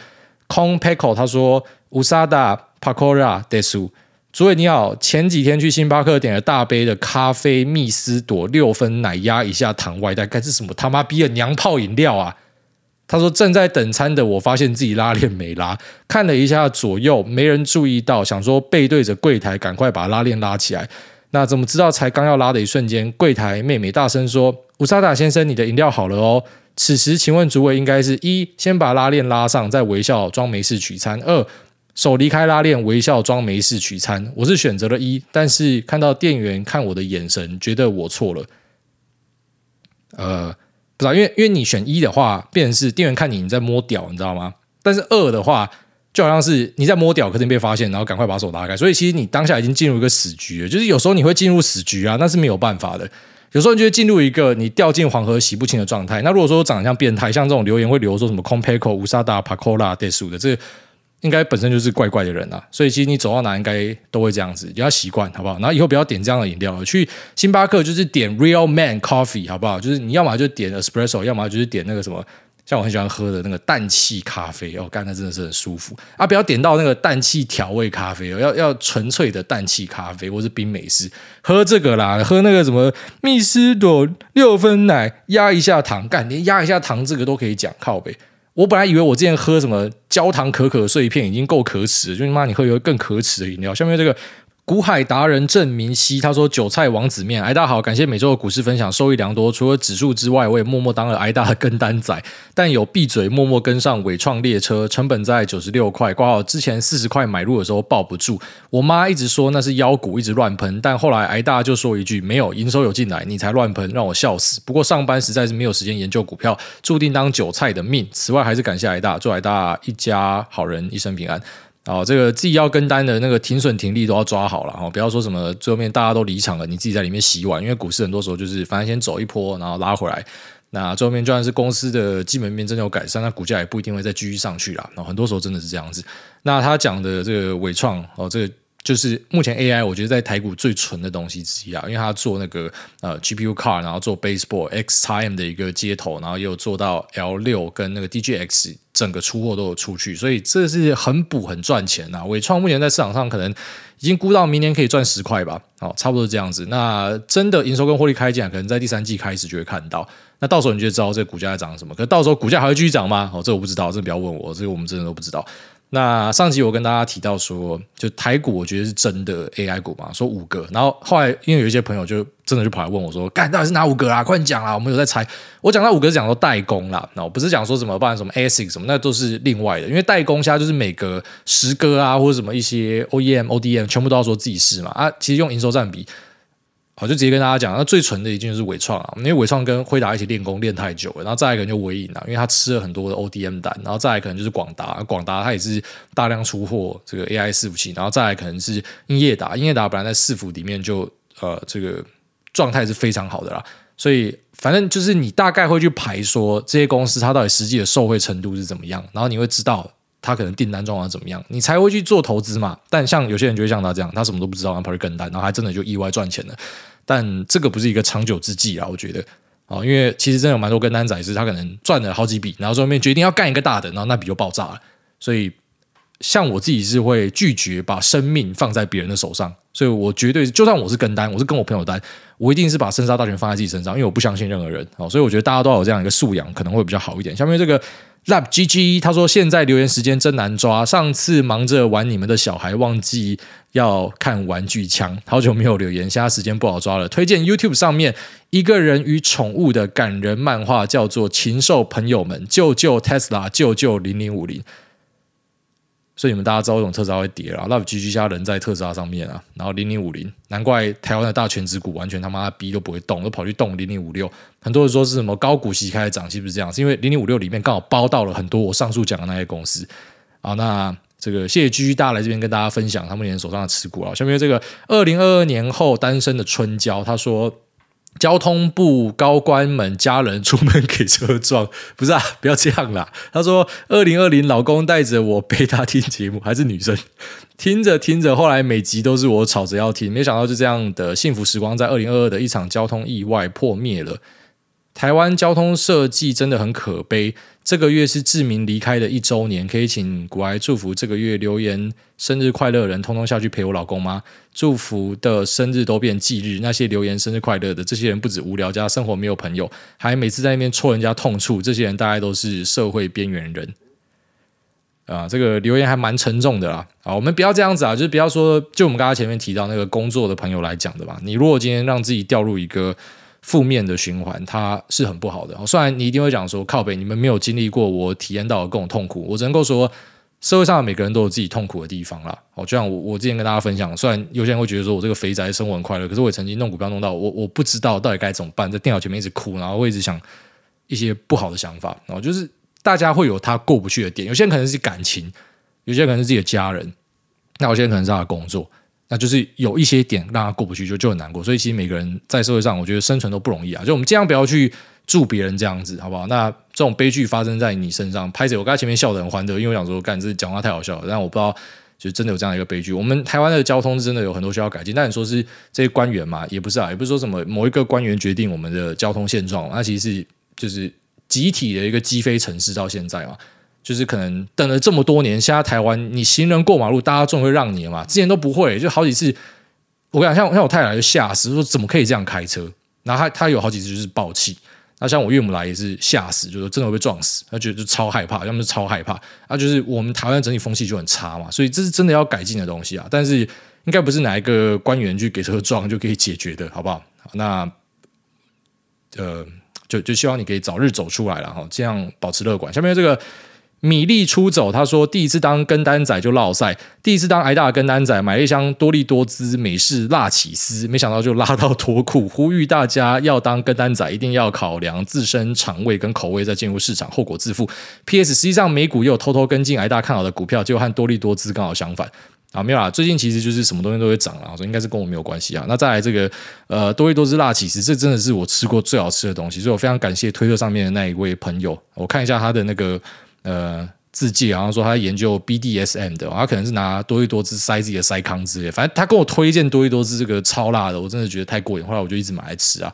Kong Peko，他说 Usada Pakora Desu。诸位你好，前几天去星巴克点了大杯的咖啡蜜丝朵六分奶压一下糖外带，该是什么他妈逼的娘炮饮料啊？他说正在等餐的我发现自己拉链没拉，看了一下左右没人注意到，想说背对着柜台赶快把拉链拉起来。那怎么知道才刚要拉的一瞬间，柜台妹妹大声说：“乌萨达先生，你的饮料好了哦。”此时请问诸位应该是一先把拉链拉上，再微笑装没事取餐；二。手离开拉链，微笑装没事取餐。我是选择了一，但是看到店员看我的眼神，觉得我错了。呃，不知道，因为因为你选一的话，变成是店员看你你在摸屌，你知道吗？但是二的话，就好像是你在摸屌，可是你被发现，然后赶快把手拉开。所以其实你当下已经进入一个死局了。就是有时候你会进入死局啊，那是没有办法的。有时候你就会进入一个你掉进黄河洗不清的状态。那如果说长得像变态，像这种留言会留说什么 “Compeko Usada Pakola Desu” 的这。应该本身就是怪怪的人啊，所以其实你走到哪应该都会这样子，你要习惯好不好？然后以后不要点这样的饮料，去星巴克就是点 Real Man Coffee 好不好？就是你要么就点 Espresso，要么就是点那个什么像我很喜欢喝的那个氮气咖啡哦，干，那真的是很舒服啊！不要点到那个氮气调味咖啡哦，要要纯粹的氮气咖啡或是冰美式，喝这个啦，喝那个什么蜜斯朵六分奶压一下糖，干，连压一下糖这个都可以讲靠北。我本来以为我之前喝什么焦糖可可碎片已经够可耻，就他妈你喝一个更可耻的饮料，下面这个。股海达人郑明熙他说：“韭菜王子面，挨大好，感谢每周的股市分享，受益良多。除了指数之外，我也默默当了挨大的跟单仔，但有闭嘴默默跟上纬创列车，成本在九十六块，挂号之前四十块买入的时候抱不住。我妈一直说那是妖股，一直乱喷，但后来挨大就说一句没有营收有进来，你才乱喷，让我笑死。不过上班实在是没有时间研究股票，注定当韭菜的命。此外，还是感谢挨大，祝挨大一家好人一生平安。”哦，这个自己要跟单的那个停损停利都要抓好了哦，不要说什么最后面大家都离场了，你自己在里面洗碗，因为股市很多时候就是反正先走一波，然后拉回来，那最后面就算是公司的基本面真的有改善，那股价也不一定会再继续上去了。那很多时候真的是这样子。那他讲的这个伟创哦，这个。就是目前 AI，我觉得在台股最纯的东西之一啊，因为它做那个呃 GPU car，然后做 baseboard XXM 的一个接头，然后也有做到 L 六跟那个 DGX 整个出货都有出去，所以这是很补很赚钱呐。纬创目前在市场上可能已经估到明年可以赚十块吧，哦，差不多这样子。那真的营收跟获利开奖，可能在第三季开始就会看到。那到时候你就知道这个股价在涨什么。可到时候股价还会继续涨吗？哦，这我不知道，这不要问我，这个我们真的都不知道。那上集我跟大家提到说，就台股我觉得是真的 AI 股嘛，说五个，然后后来因为有一些朋友就真的就跑来问我说，干到底是哪五个啊？快讲啦，我们有在猜。我讲到五个讲说代工啦，那我不是讲说什么，不然什么 ASIC 什么，那都是另外的。因为代工现在就是每个十个啊，或者什么一些 OEM、ODM 全部都要说自己是嘛啊，其实用营收占比。好，就直接跟大家讲，那最纯的一件就是伟创啊，因为伟创跟辉达一起练功练太久了，然后再来可能就纬颖啊，因为他吃了很多的 ODM 单，然后再来可能就是广达，广达它也是大量出货这个 AI 伺服器，然后再来可能是英业达，英业达本来在伺服里面就呃这个状态是非常好的啦，所以反正就是你大概会去排说这些公司它到底实际的受惠程度是怎么样，然后你会知道。他可能订单状况怎么样，你才会去做投资嘛？但像有些人就会像他这样，他什么都不知道，然后跑去跟单，然后还真的就意外赚钱了。但这个不是一个长久之计啊，我觉得啊，因为其实真的有蛮多跟单仔是，他可能赚了好几笔，然后后面决定要干一个大的，然后那笔就爆炸了。所以像我自己是会拒绝把生命放在别人的手上，所以我绝对就算我是跟单，我是跟我朋友单，我一定是把生杀大权放在自己身上，因为我不相信任何人啊。所以我觉得大家都要有这样一个素养，可能会比较好一点。下面这个。Lab GG，他说现在留言时间真难抓。上次忙着玩你们的小孩，忘记要看玩具枪，好久没有留言，现在时间不好抓了。推荐 YouTube 上面一个人与宠物的感人漫画，叫做《禽兽朋友们》，救救 Tesla，救救零零五零。所以你们大家知道这种特斯拉会跌了？Love GG 家人在特斯拉上面啊，然后零零五零，难怪台湾的大权值股完全他妈的逼都不会动，都跑去动零零五六。很多人说是什么高股息开始涨，是不是这样？是因为零零五六里面刚好包到了很多我上述讲的那些公司啊。那这个谢谢 GG 大来这边跟大家分享他们目前手上的持股啊。下面这个二零二二年后单身的春娇，他说。交通部高官们家人出门给车撞，不是啊，不要这样啦。他说，二零二零老公带着我陪他听节目，还是女生，听着听着，后来每集都是我吵着要听，没想到就这样的幸福时光，在二零二二的一场交通意外破灭了。台湾交通设计真的很可悲。这个月是志明离开的一周年，可以请股癌祝福这个月留言生日快乐的人，通通下去陪我老公吗？祝福的生日都变忌日，那些留言生日快乐的这些人，不止无聊加生活没有朋友，还每次在那边戳人家痛处，这些人大概都是社会边缘人啊。这个留言还蛮沉重的啦。啊，我们不要这样子啊，就是不要说，就我们刚刚前面提到那个工作的朋友来讲的吧。你如果今天让自己掉入一个。负面的循环，它是很不好的。虽然你一定会讲说，靠北，你们没有经历过我体验到的各种痛苦，我只能够说，社会上的每个人都有自己痛苦的地方啦。哦，就像我我之前跟大家分享，虽然有些人会觉得说我这个肥宅生活很快乐，可是我也曾经弄股票弄到我我不知道到底该怎么办，在电脑前面一直哭，然后我一直想一些不好的想法。然后就是大家会有他过不去的点，有些人可能是感情，有些人可能是自己的家人，那有些人可能是他的工作。那就是有一些点让他过不去，就就很难过。所以其实每个人在社会上，我觉得生存都不容易啊。就我们尽量不要去祝别人这样子，好不好？那这种悲剧发生在你身上，拍谢，我刚才前面笑得很欢乐，因为我想说，干这讲话太好笑了。但我不知道，就真的有这样一个悲剧。我们台湾的交通真的有很多需要改进。但你说是这些官员嘛，也不是啊，也不是说什么某一个官员决定我们的交通现状，那其实是就是集体的一个积非成是到现在嘛，就是可能等了这么多年，现在台湾你行人过马路，大家终于会让你了嘛，之前都不会，就好几次，我跟你讲，像像我太太就吓死，说怎么可以这样开车？然后他他有好几次就是爆气。那像我岳母来也是吓死，就是真的会被撞死，他觉得就超害怕，要么是超害怕，啊，就是我们台湾整体风气就很差嘛，所以这是真的要改进的东西啊。但是应该不是哪一个官员去给车撞就可以解决的，好不好？那呃，就就希望你可以早日走出来了哈，这样保持乐观。下面这个。米粒出走，他说第一次当跟单仔就落赛，第一次当挨大跟单仔，买了一箱多利多滋美式辣起司，没想到就拉到脱裤。呼吁大家要当跟单仔，一定要考量自身肠胃跟口味再进入市场，后果自负。P.S. 实际上美股也有偷偷跟进挨大看好的股票，结果和多利多滋刚好相反啊，没有啦，最近其实就是什么东西都会涨啊，所以应该是跟我没有关系啊。那再来这个呃多利多滋辣起司，这真的是我吃过最好吃的东西，所以我非常感谢推特上面的那一位朋友，我看一下他的那个。呃，自介好像说他研究 BDSM 的，他可能是拿多力多滋塞自己的塞康之类，反正他跟我推荐多力多滋这个超辣的，我真的觉得太过瘾，后来我就一直买来吃啊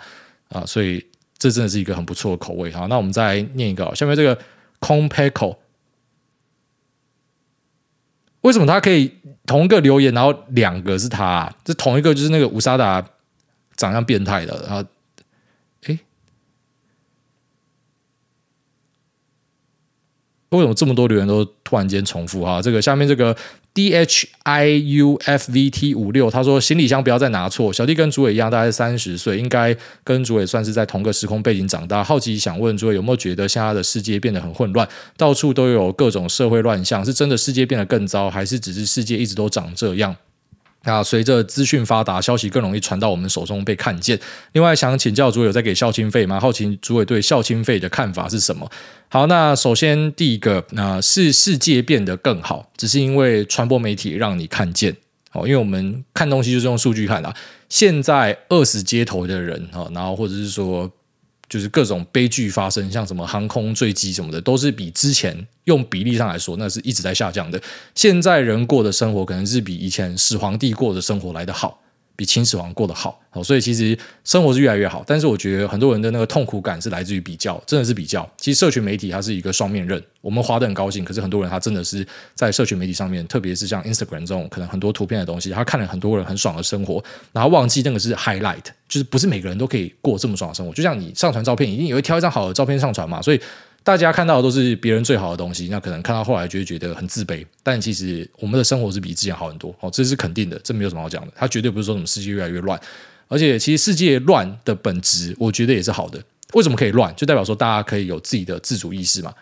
啊，所以这真的是一个很不错的口味。好，那我们再来念一个，下面这个 Compeko，为什么他可以同一个留言，然后两个是他？这同一个就是那个乌沙达长相变态的，然后。为什么这么多留言都突然间重复哈？这个下面这个 D H I U F V T 五六，他说行李箱不要再拿错。小弟跟主委一样，大概三十岁，应该跟主委算是在同个时空背景长大。好奇想问主委有没有觉得现在的世界变得很混乱，到处都有各种社会乱象，是真的世界变得更糟，还是只是世界一直都长这样？那随着资讯发达，消息更容易传到我们手中被看见。另外，想请教主委有在给孝亲费吗？好奇主委对孝亲费的看法是什么？好，那首先第一个，那、呃、是世界变得更好，只是因为传播媒体让你看见。哦，因为我们看东西就是用数据看的。现在饿死街头的人哈，然后或者是说。就是各种悲剧发生，像什么航空坠机什么的，都是比之前用比例上来说，那是一直在下降的。现在人过的生活，可能是比以前始皇帝过的生活来得好。比秦始皇过得好，所以其实生活是越来越好。但是我觉得很多人的那个痛苦感是来自于比较，真的是比较。其实社群媒体它是一个双面刃，我们滑得很高兴，可是很多人他真的是在社群媒体上面，特别是像 Instagram 这种可能很多图片的东西，他看了很多人很爽的生活，然后忘记那个是 highlight，就是不是每个人都可以过这么爽的生活。就像你上传照片，一定也会挑一张好的照片上传嘛，所以。大家看到的都是别人最好的东西，那可能看到后来就会觉得很自卑。但其实我们的生活是比之前好很多，哦，这是肯定的，这没有什么好讲的。它绝对不是说什么世界越来越乱，而且其实世界乱的本质，我觉得也是好的。为什么可以乱？就代表说大家可以有自己的自主意识嘛。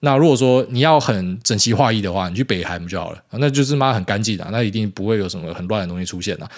那如果说你要很整齐划一的话，你去北韩不就好了？那就是妈很干净的，那一定不会有什么很乱的东西出现的。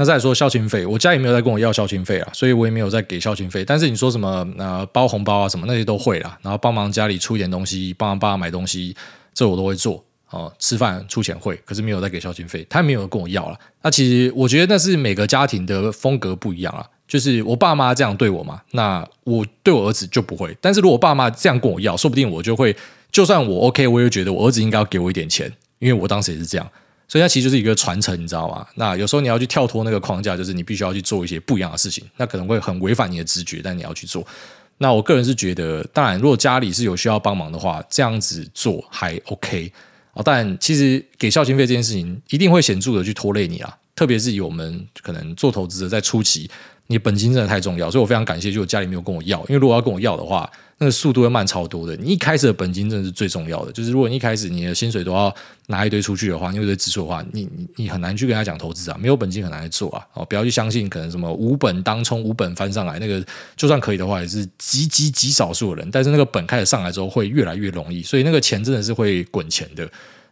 那再说孝亲费，我家也没有在跟我要孝亲费啊，所以我也没有在给孝亲费。但是你说什么呃包红包啊什么那些都会啦，然后帮忙家里出一点东西，帮忙爸爸买东西，这我都会做哦。吃饭出钱会，可是没有在给孝亲费，他没有跟我要了。那其实我觉得那是每个家庭的风格不一样啊，就是我爸妈这样对我嘛，那我对我儿子就不会。但是如果爸妈这样跟我要，说不定我就会，就算我 OK，我也觉得我儿子应该要给我一点钱，因为我当时也是这样。所以它其实就是一个传承，你知道吗？那有时候你要去跳脱那个框架，就是你必须要去做一些不一样的事情，那可能会很违反你的直觉，但你要去做。那我个人是觉得，当然，如果家里是有需要帮忙的话，这样子做还 OK 啊。但其实给孝心费这件事情，一定会显著的去拖累你啊，特别是以我们可能做投资的在初期。你本金真的太重要，所以我非常感谢，就我家里没有跟我要，因为如果要跟我要的话，那个速度会慢超多的。你一开始的本金真的是最重要的，就是如果你一开始你的薪水都要拿一堆出去的话，你有一堆支出的话，你你你很难去跟他讲投资啊，没有本金很难去做啊。哦，不要去相信可能什么无本当冲、无本翻上来，那个就算可以的话，也是极极极少数的人。但是那个本开始上来之后，会越来越容易，所以那个钱真的是会滚钱的。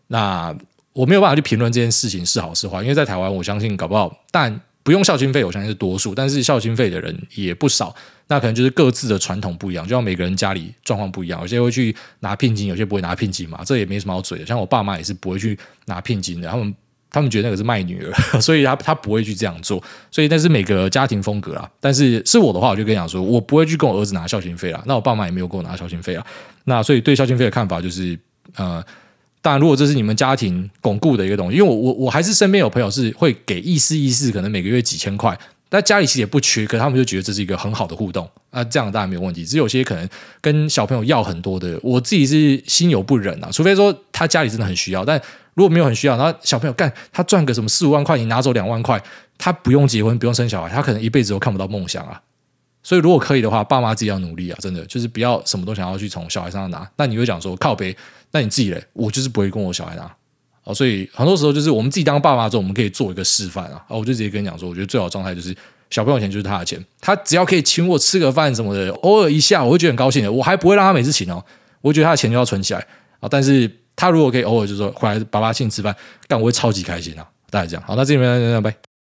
那我没有办法去评论这件事情是好是坏，因为在台湾，我相信搞不好，但。不用孝心费，我相信是多数，但是孝心费的人也不少。那可能就是各自的传统不一样，就像每个人家里状况不一样，有些会去拿聘金，有些不会拿聘金嘛，这也没什么好嘴的。像我爸妈也是不会去拿聘金的，他们他们觉得那个是卖女儿，所以他他不会去这样做。所以那是每个家庭风格啊。但是是我的话，我就跟你讲说，我不会去跟我儿子拿孝心费啦。那我爸妈也没有跟我拿孝心费啊。那所以对孝心费的看法就是，呃。当然，如果这是你们家庭巩固的一个东西，因为我我我还是身边有朋友是会给意思意思，可能每个月几千块，但家里其实也不缺，可他们就觉得这是一个很好的互动啊，这样当然没有问题。只有些可能跟小朋友要很多的，我自己是心有不忍啊。除非说他家里真的很需要，但如果没有很需要，然后小朋友干他赚个什么四五万块，你拿走两万块，他不用结婚，不用生小孩，他可能一辈子都看不到梦想啊。所以如果可以的话，爸妈自己要努力啊，真的就是不要什么都想要去从小孩身上拿。那你会讲说靠北，那你自己嘞？我就是不会跟我小孩拿。哦，所以很多时候就是我们自己当爸妈之后，我们可以做一个示范啊。我就直接跟你讲说，我觉得最好的状态就是小朋友钱就是他的钱，他只要可以请我吃个饭什么的，偶尔一下我会觉得很高兴的。我还不会让他每次请哦，我觉得他的钱就要存起来啊。但是他如果可以偶尔就说回来爸爸请你吃饭，干我会超级开心啊。大概这样，好，那这边拜拜。